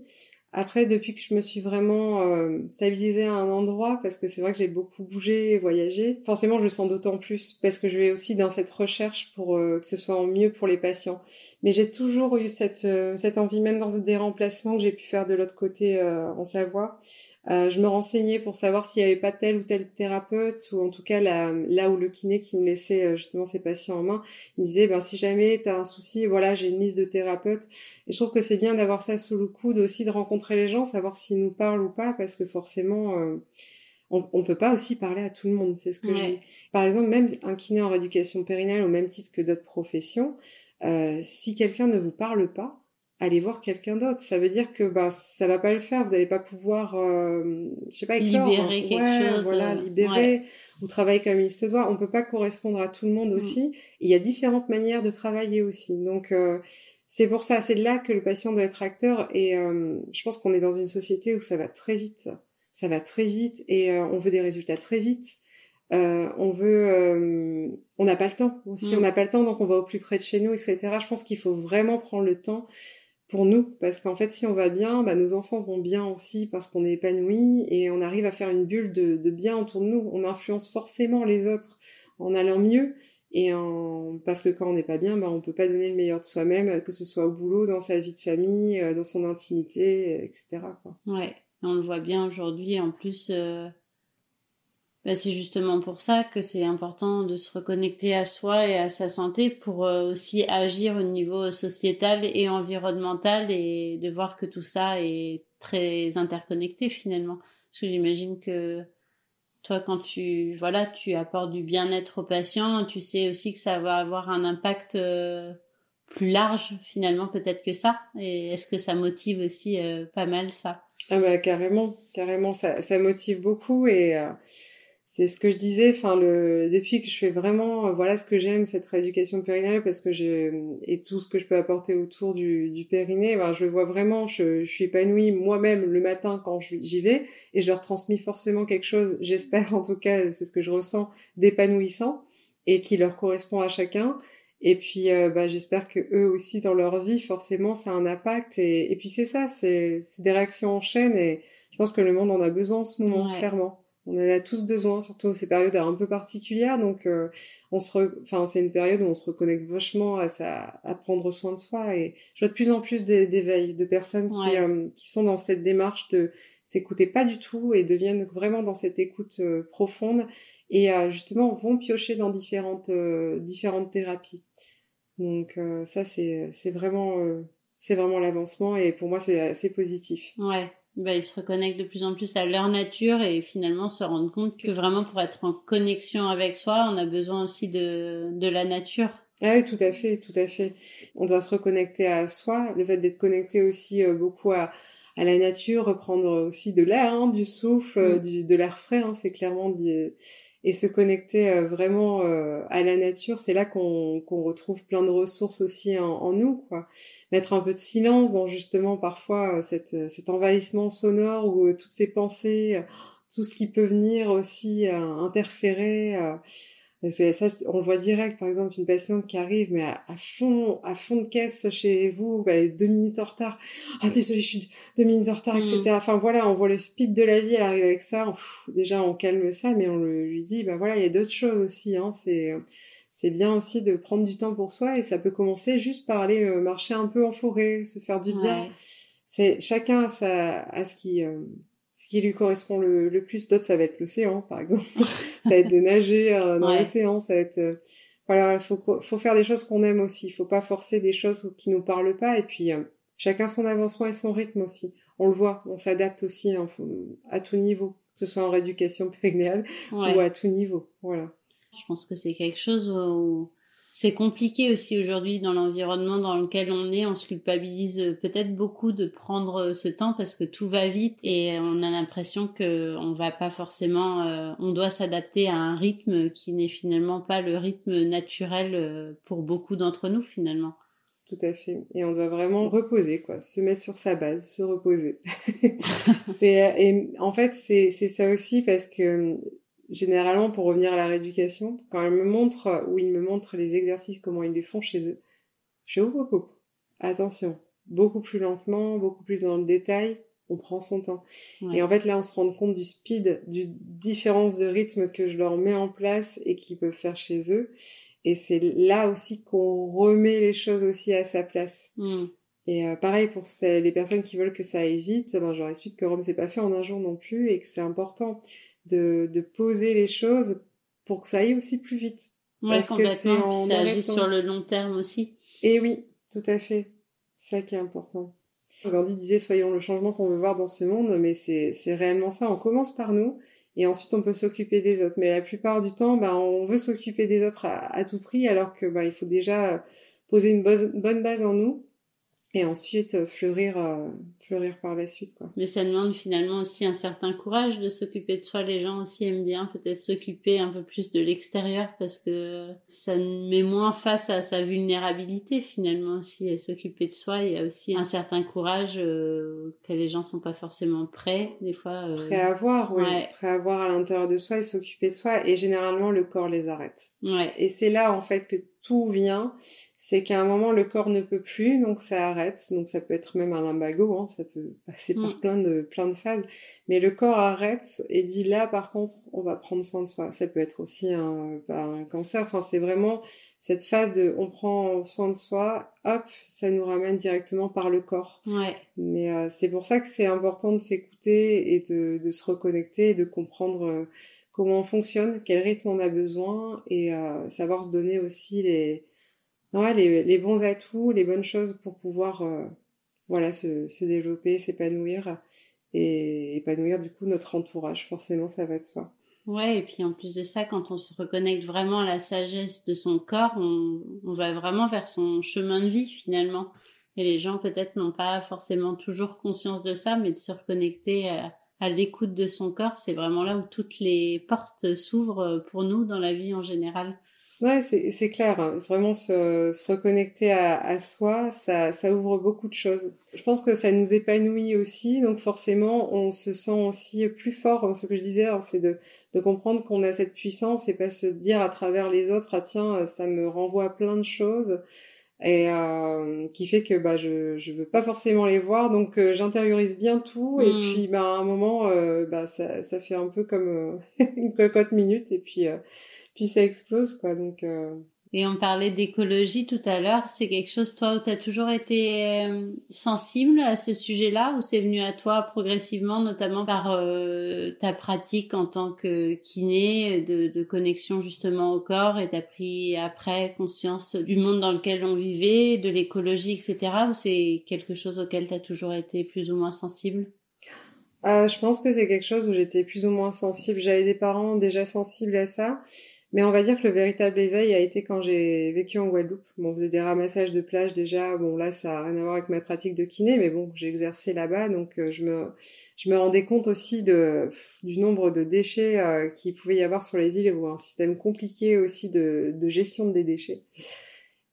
Après, depuis que je me suis vraiment euh, stabilisée à un endroit, parce que c'est vrai que j'ai beaucoup bougé et voyagé, forcément je le sens d'autant plus, parce que je vais aussi dans cette recherche pour euh, que ce soit en mieux pour les patients. Mais j'ai toujours eu cette, cette envie, même dans des remplacements que j'ai pu faire de l'autre côté en Savoie, euh, je me renseignais pour savoir s'il n'y avait pas tel ou tel thérapeute, ou en tout cas là, là où le kiné qui me laissait euh, justement ses patients en main, il me disait, ben, si jamais tu as un souci, voilà, j'ai une liste de thérapeutes. Et je trouve que c'est bien d'avoir ça sous le coude, aussi de rencontrer les gens, savoir s'ils nous parlent ou pas, parce que forcément... Euh, on, on peut pas aussi parler à tout le monde, c'est ce que je dis. Par exemple, même un kiné en rééducation périnale au même titre que d'autres professions, euh, si quelqu'un ne vous parle pas, allez voir quelqu'un d'autre. Ça veut dire que bah ça va pas le faire. Vous allez pas pouvoir, euh, je sais pas, libérer quelque chose. Voilà, euh, libérer ou travailler comme il se doit. On peut pas correspondre à tout le monde mm. aussi. il y a différentes manières de travailler aussi. Donc euh, c'est pour ça, c'est là que le patient doit être acteur. Et euh, je pense qu'on est dans une société où ça va très vite. Ça va très vite et on veut des résultats très vite. on veut, on n'a pas le temps. Si mm. on n'a pas le temps, donc on va au plus près de chez nous, etc. Je pense qu'il faut vraiment prendre le temps pour nous, parce qu'en fait, si on va bien, bah, nos enfants vont bien aussi parce qu'on est épanoui et on arrive à faire une bulle de, bien autour de nous. On influence forcément les autres en allant mieux et parce que quand on n'est pas bien, bah, on peut pas donner le meilleur de soi-même, que ce soit au boulot, dans sa vie de famille, euh, dans son intimité, etc. Ouais, on le voit bien aujourd'hui. En plus, euh, bah, c'est justement pour ça que c'est important de se reconnecter à soi et à sa santé pour euh, aussi agir au niveau sociétal et environnemental et de voir que tout ça est très interconnecté finalement. Parce que j'imagine que toi, quand tu, voilà, tu apportes du bien-être aux patients, tu sais aussi que ça va avoir un impact euh, plus large finalement peut-être que ça. Et est-ce que ça motive aussi euh, pas mal ça? Ah bah carrément, carrément, ça, ça motive beaucoup et c'est ce que je disais enfin le depuis que je fais vraiment voilà ce que j'aime cette rééducation périnale parce que j'ai et tout ce que je peux apporter autour du, du périnée ben, je vois vraiment je, je suis épanouie moi-même le matin quand j'y vais et je leur transmets forcément quelque chose j'espère en tout cas c'est ce que je ressens d'épanouissant et qui leur correspond à chacun. Et puis euh, bah, j'espère que eux aussi dans leur vie forcément ça a un impact et, et puis c'est ça c'est des réactions en chaîne et je pense que le monde en a besoin en ce moment clairement on en a tous besoin, surtout ces périodes un peu particulières. Donc, euh, on se, enfin, c'est une période où on se reconnecte vachement à, ça, à prendre soin de soi. Et je vois de plus en plus d'éveil de personnes qui, euh, qui sont dans cette démarche de s'écouter pas du tout et deviennent vraiment dans cette écoute euh, profonde et justement vont piocher dans différentes différentes thérapies. Donc ça, c'est c'est vraiment c'est vraiment l'avancement et pour moi c'est assez positif. Ouais bah, ils se reconnectent de plus en plus à leur nature et finalement se rendent compte que vraiment pour être en connexion avec soi, on a besoin aussi de, de la nature. Ah oui, tout à fait, tout à fait. On doit se reconnecter à soi. Le fait d'être connecté aussi euh, beaucoup à, à la nature, reprendre aussi de l'air, hein, du souffle, mm. du, de l'air frais, hein, c'est clairement et se connecter euh, vraiment euh, à la nature, c'est là qu'on retrouve plein de ressources aussi en, nous, quoi. Mettre un peu de silence dans justement parfois euh, cet envahissement sonore ou toutes ces pensées, tout ce qui peut venir aussi interférer ça, on le voit direct, par exemple, une patiente qui arrive, mais à, fond, à fond de caisse chez vous, elle est deux minutes en retard. Ah, désolé, je suis deux minutes en retard, etc. Enfin, voilà, on voit le speed de la vie, elle arrive avec ça. déjà, on calme ça, mais on lui dit, bah voilà, il y a d'autres choses aussi, hein. C'est, c'est bien aussi de prendre du temps pour soi et ça peut commencer juste par aller euh, marcher un peu en forêt, se faire du bien. C'est, chacun a sa, à ce qui, euh, ce qui lui correspond le, le plus. D'autres, ça va être l'océan, par exemple. ça va être de nager euh, dans l'océan, ça va être... Euh, voilà, faut, faut faire des choses qu'on aime aussi. Il faut pas forcer des choses qui nous parlent pas. Et puis, euh, chacun son avancement et son rythme aussi. On le voit, on s'adapte aussi hein, à tout niveau, que ce soit en rééducation périnéale ou à tout niveau. Voilà. Je pense que c'est quelque chose où c'est compliqué aussi aujourd'hui dans l'environnement dans lequel on est. On se culpabilise euh, peut-être beaucoup de prendre euh, ce temps parce que tout va vite et on a l'impression que on va pas forcément, euh, on doit s'adapter à un rythme qui n'est finalement pas le rythme naturel pour beaucoup d'entre nous finalement. Tout à fait. Et on doit vraiment reposer, quoi, se mettre sur sa base, se reposer. c'est et en fait c'est c'est ça aussi parce que généralement, pour revenir à la rééducation, quand elle me montre, ou ils me montrent les exercices, comment ils les font chez eux, je oh, attention, beaucoup plus lentement, beaucoup plus dans le détail, on prend son temps. Et en fait, là, on se rend compte du speed, du différence de rythme que je leur mets en place et qu'ils peuvent faire chez eux. Et c'est là aussi qu'on remet les choses aussi à sa place. Hmm. Et euh, pareil pour les personnes qui veulent que ça aille vite, ben, je leur explique que Rome c'est pas fait en un jour non plus et que c'est important de, de poser les choses pour que ça aille aussi plus vite. Ouais, parce que c'est ça agit sur le long terme aussi. Et oui, tout à fait. C'est ça qui est important. Gandhi disait soyons le changement qu'on veut voir dans ce monde, mais c'est réellement ça. On commence par nous et ensuite on peut s'occuper des autres. Mais la plupart du temps, bah, on veut s'occuper des autres à, à, tout prix alors que bah, il faut déjà poser une bonne base en nous et ensuite euh, fleurir euh, fleurir par la suite quoi. Mais ça demande finalement aussi un certain courage de s'occuper de soi. Les gens aussi aiment bien peut-être s'occuper un peu plus de l'extérieur parce que ça met moins face à sa vulnérabilité finalement aussi. Et s'occuper de soi, il y a aussi un certain courage euh, que les gens sont pas forcément prêts des fois. Euh... Prêts à avoir, oui. Prêts à avoir à l'intérieur de soi et s'occuper de soi. Et généralement le corps les arrête. Ouais. Et c'est là en fait que tout vient c'est qu'à un moment le corps ne peut plus, donc ça arrête. Donc ça peut être même un lumbago, hein, ça peut passer par mm. plein de plein de phases. Mais le corps arrête et dit là par contre on va prendre soin de soi. Ça peut être aussi un, bah, un cancer. Enfin c'est vraiment cette phase de on prend soin de soi, hop, ça nous ramène directement par le corps. Ouais. Mais euh, c'est pour ça que c'est important de s'écouter et de, de, se reconnecter et de comprendre euh, comment on fonctionne, quel rythme on a besoin et euh, savoir se donner aussi les ouais, les, les, bons atouts, les bonnes choses pour pouvoir euh, voilà se, se développer, s'épanouir et épanouir du coup notre entourage. Forcément, ça va de soi. Ouais, et puis en plus de ça, quand on se reconnecte vraiment à la sagesse de son corps, on, on va vraiment vers son chemin de vie finalement. Et les gens peut-être n'ont pas forcément toujours conscience de ça, mais de se reconnecter à l'écoute de son corps, c'est vraiment là où toutes les portes s'ouvrent pour nous dans la vie en général. Ouais, c'est clair. Hein. Vraiment se, reconnecter à, à, soi, ça, ça ouvre beaucoup de choses. Je pense que ça nous épanouit aussi, donc forcément, on se sent aussi plus fort. Ce que je disais, hein, c'est de, de comprendre qu'on a cette puissance et pas se dire à travers les autres, ah tiens, ça me renvoie à plein de choses et euh, qui fait que bah je je veux pas forcément les voir. Donc euh, j'intériorise bien tout. Et mmh. puis bah à un moment euh, bah ça ça fait un peu comme euh, une cocotte minute. Et puis puis ça explose quoi. Donc euh... et on parlait d'écologie tout à l'heure c'est quelque chose toi où tu as toujours été euh, sensible à ce sujet-là ou c'est venu à toi progressivement notamment par euh, ta pratique en tant que kiné de, connexion justement au corps et t'as pris après conscience du monde dans lequel on vivait de l'écologie etc ou c'est quelque chose auquel tu as toujours été plus ou moins sensible? Euh, je pense que c'est quelque chose où j'étais plus ou moins sensible. J'avais des parents déjà sensibles à ça. Mais on va dire que le véritable éveil a été quand j'ai vécu en Guadeloupe. Bon, on faisait des ramassages de plage déjà. Bon, là, ça a rien à voir avec ma pratique de kiné, mais bon, j'ai exercé là-bas, donc euh, je me je me rendais compte aussi du nombre de déchets euh, qu'il pouvait y avoir sur les îles, ou un système compliqué aussi de de gestion des déchets.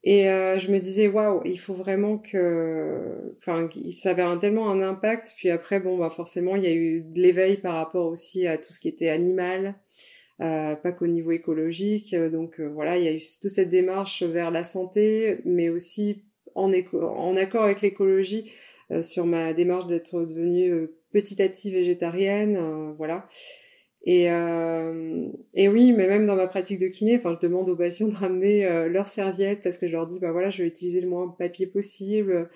Et euh, je me disais waouh, il faut vraiment que, enfin, ça avait tellement un impact. Puis après, bon, bah forcément, il y a eu de l'éveil par rapport aussi à tout ce qui était animal. Euh, pas qu'au niveau écologique. Euh, donc euh, voilà, il y a eu toute cette démarche vers la santé, mais aussi en, en accord avec l'écologie sur ma démarche d'être devenue petit à petit végétarienne, voilà. Et, et oui, mais même dans ma pratique de kiné, enfin, je demande aux patients de ramener leurs serviettes parce que je leur dis, bah voilà, je vais utiliser le moins de papier possible.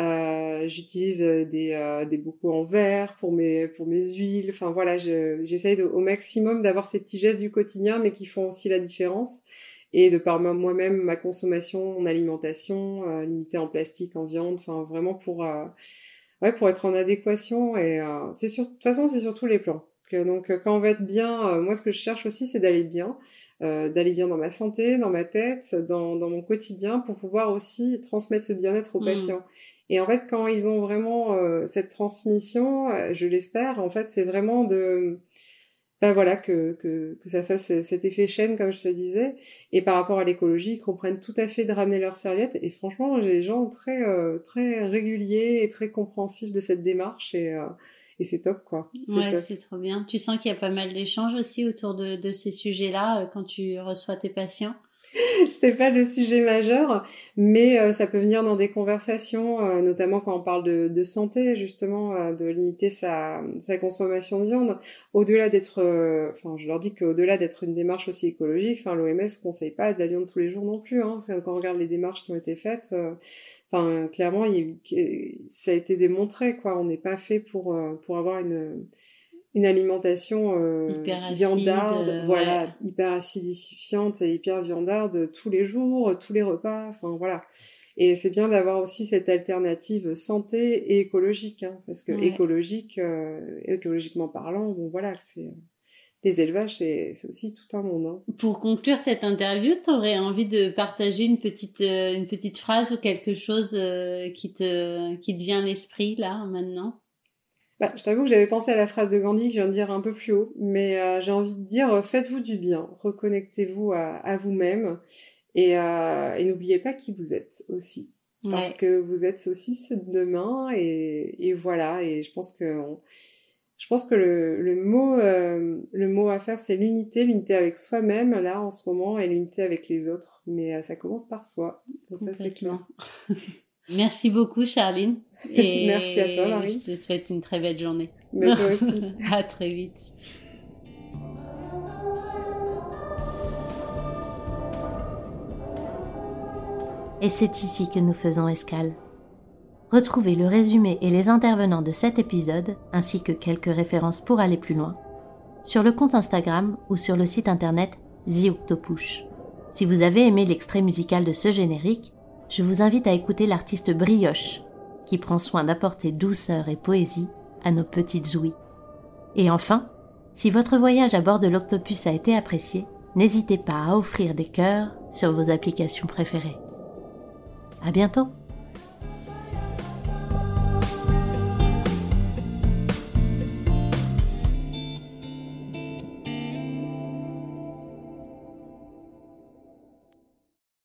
Euh, j'utilise euh, des, euh, des bocaux en verre pour mes pour mes huiles. Enfin voilà, j'essaye au maximum d'avoir ces petits gestes du quotidien, mais qui font aussi la différence. Et de par moi-même ma consommation, mon alimentation, euh, limitée en plastique, en viande. Enfin vraiment pour ouais pour être en adéquation. Et c'est sur de toute façon c'est sur tous les plans donc quand on veut être bien, moi ce que je cherche aussi c'est d'aller bien, d'aller bien dans ma santé, dans ma tête, dans, dans mon quotidien pour pouvoir aussi transmettre ce bien-être aux mmh. patients. Et en fait, quand ils ont vraiment cette transmission, je l'espère, en fait, c'est vraiment de ben voilà que, que, que ça fasse cet effet chaîne comme je te disais. Et par rapport à l'écologie ils comprennent tout à fait de ramener leurs serviettes et franchement j'ai des gens très euh, très réguliers et très compréhensifs de cette démarche. Et euh, et c'est top quoi. Ouais, c'est trop bien. Tu sens qu'il y a pas mal d'échanges aussi autour de, de ces sujets-là euh, quand tu reçois tes patients c'est pas le sujet majeur, mais euh, ça peut venir dans des conversations, euh, notamment quand on parle de, de santé, justement, euh, de limiter sa, sa, consommation de viande. Au-delà d'être, enfin, je leur dis qu'au-delà d'être une démarche aussi écologique, enfin, l'OMS conseille pas de la viande tous les jours non plus. Hein, quand on regarde les démarches qui ont été faites, enfin, clairement, il, ça a été démontré, quoi. On n'est pas fait pour pour avoir une une alimentation euh, viandarde, euh, voilà, hyper acidifiante et hyper viandarde tous les jours, tous les repas, enfin voilà. Et c'est bien d'avoir aussi cette alternative santé et écologique, hein, parce que écologique, euh, écologiquement parlant, bon voilà, c'est les élevages, c'est aussi tout un monde. Hein. Pour conclure cette interview, tu aurais envie de partager une petite une petite phrase ou quelque chose qui te qui te vient à l'esprit là maintenant? Bah, je t'avoue que j'avais pensé à la phrase de Gandhi que je viens de dire un peu plus haut, mais euh, j'ai envie de dire euh, faites-vous du bien, reconnectez-vous à, vous-même et, euh, et n'oubliez pas qui vous êtes aussi, parce que vous êtes de demain et, et voilà. Et je pense que je pense que le, le mot le mot à faire c'est l'unité, l'unité avec soi-même là en ce moment et l'unité avec les autres, mais ça commence par soi. Donc ça c'est clair. Merci beaucoup, Charline. Et Merci à toi, Marie. Je te souhaite une très belle journée. Mais toi aussi. à très vite. Et c'est ici que nous faisons escale. Retrouvez le résumé et les intervenants de cet épisode, ainsi que quelques références pour aller plus loin, sur le compte Instagram ou sur le site internet The Octopush. Si vous avez aimé l'extrait musical de ce générique, je vous invite à écouter l'artiste Brioche, qui prend soin d'apporter douceur et poésie à nos petites ouïes. Et enfin, si votre voyage à bord de l'Octopus a été apprécié, n'hésitez pas à offrir des cœurs sur vos applications préférées. À bientôt!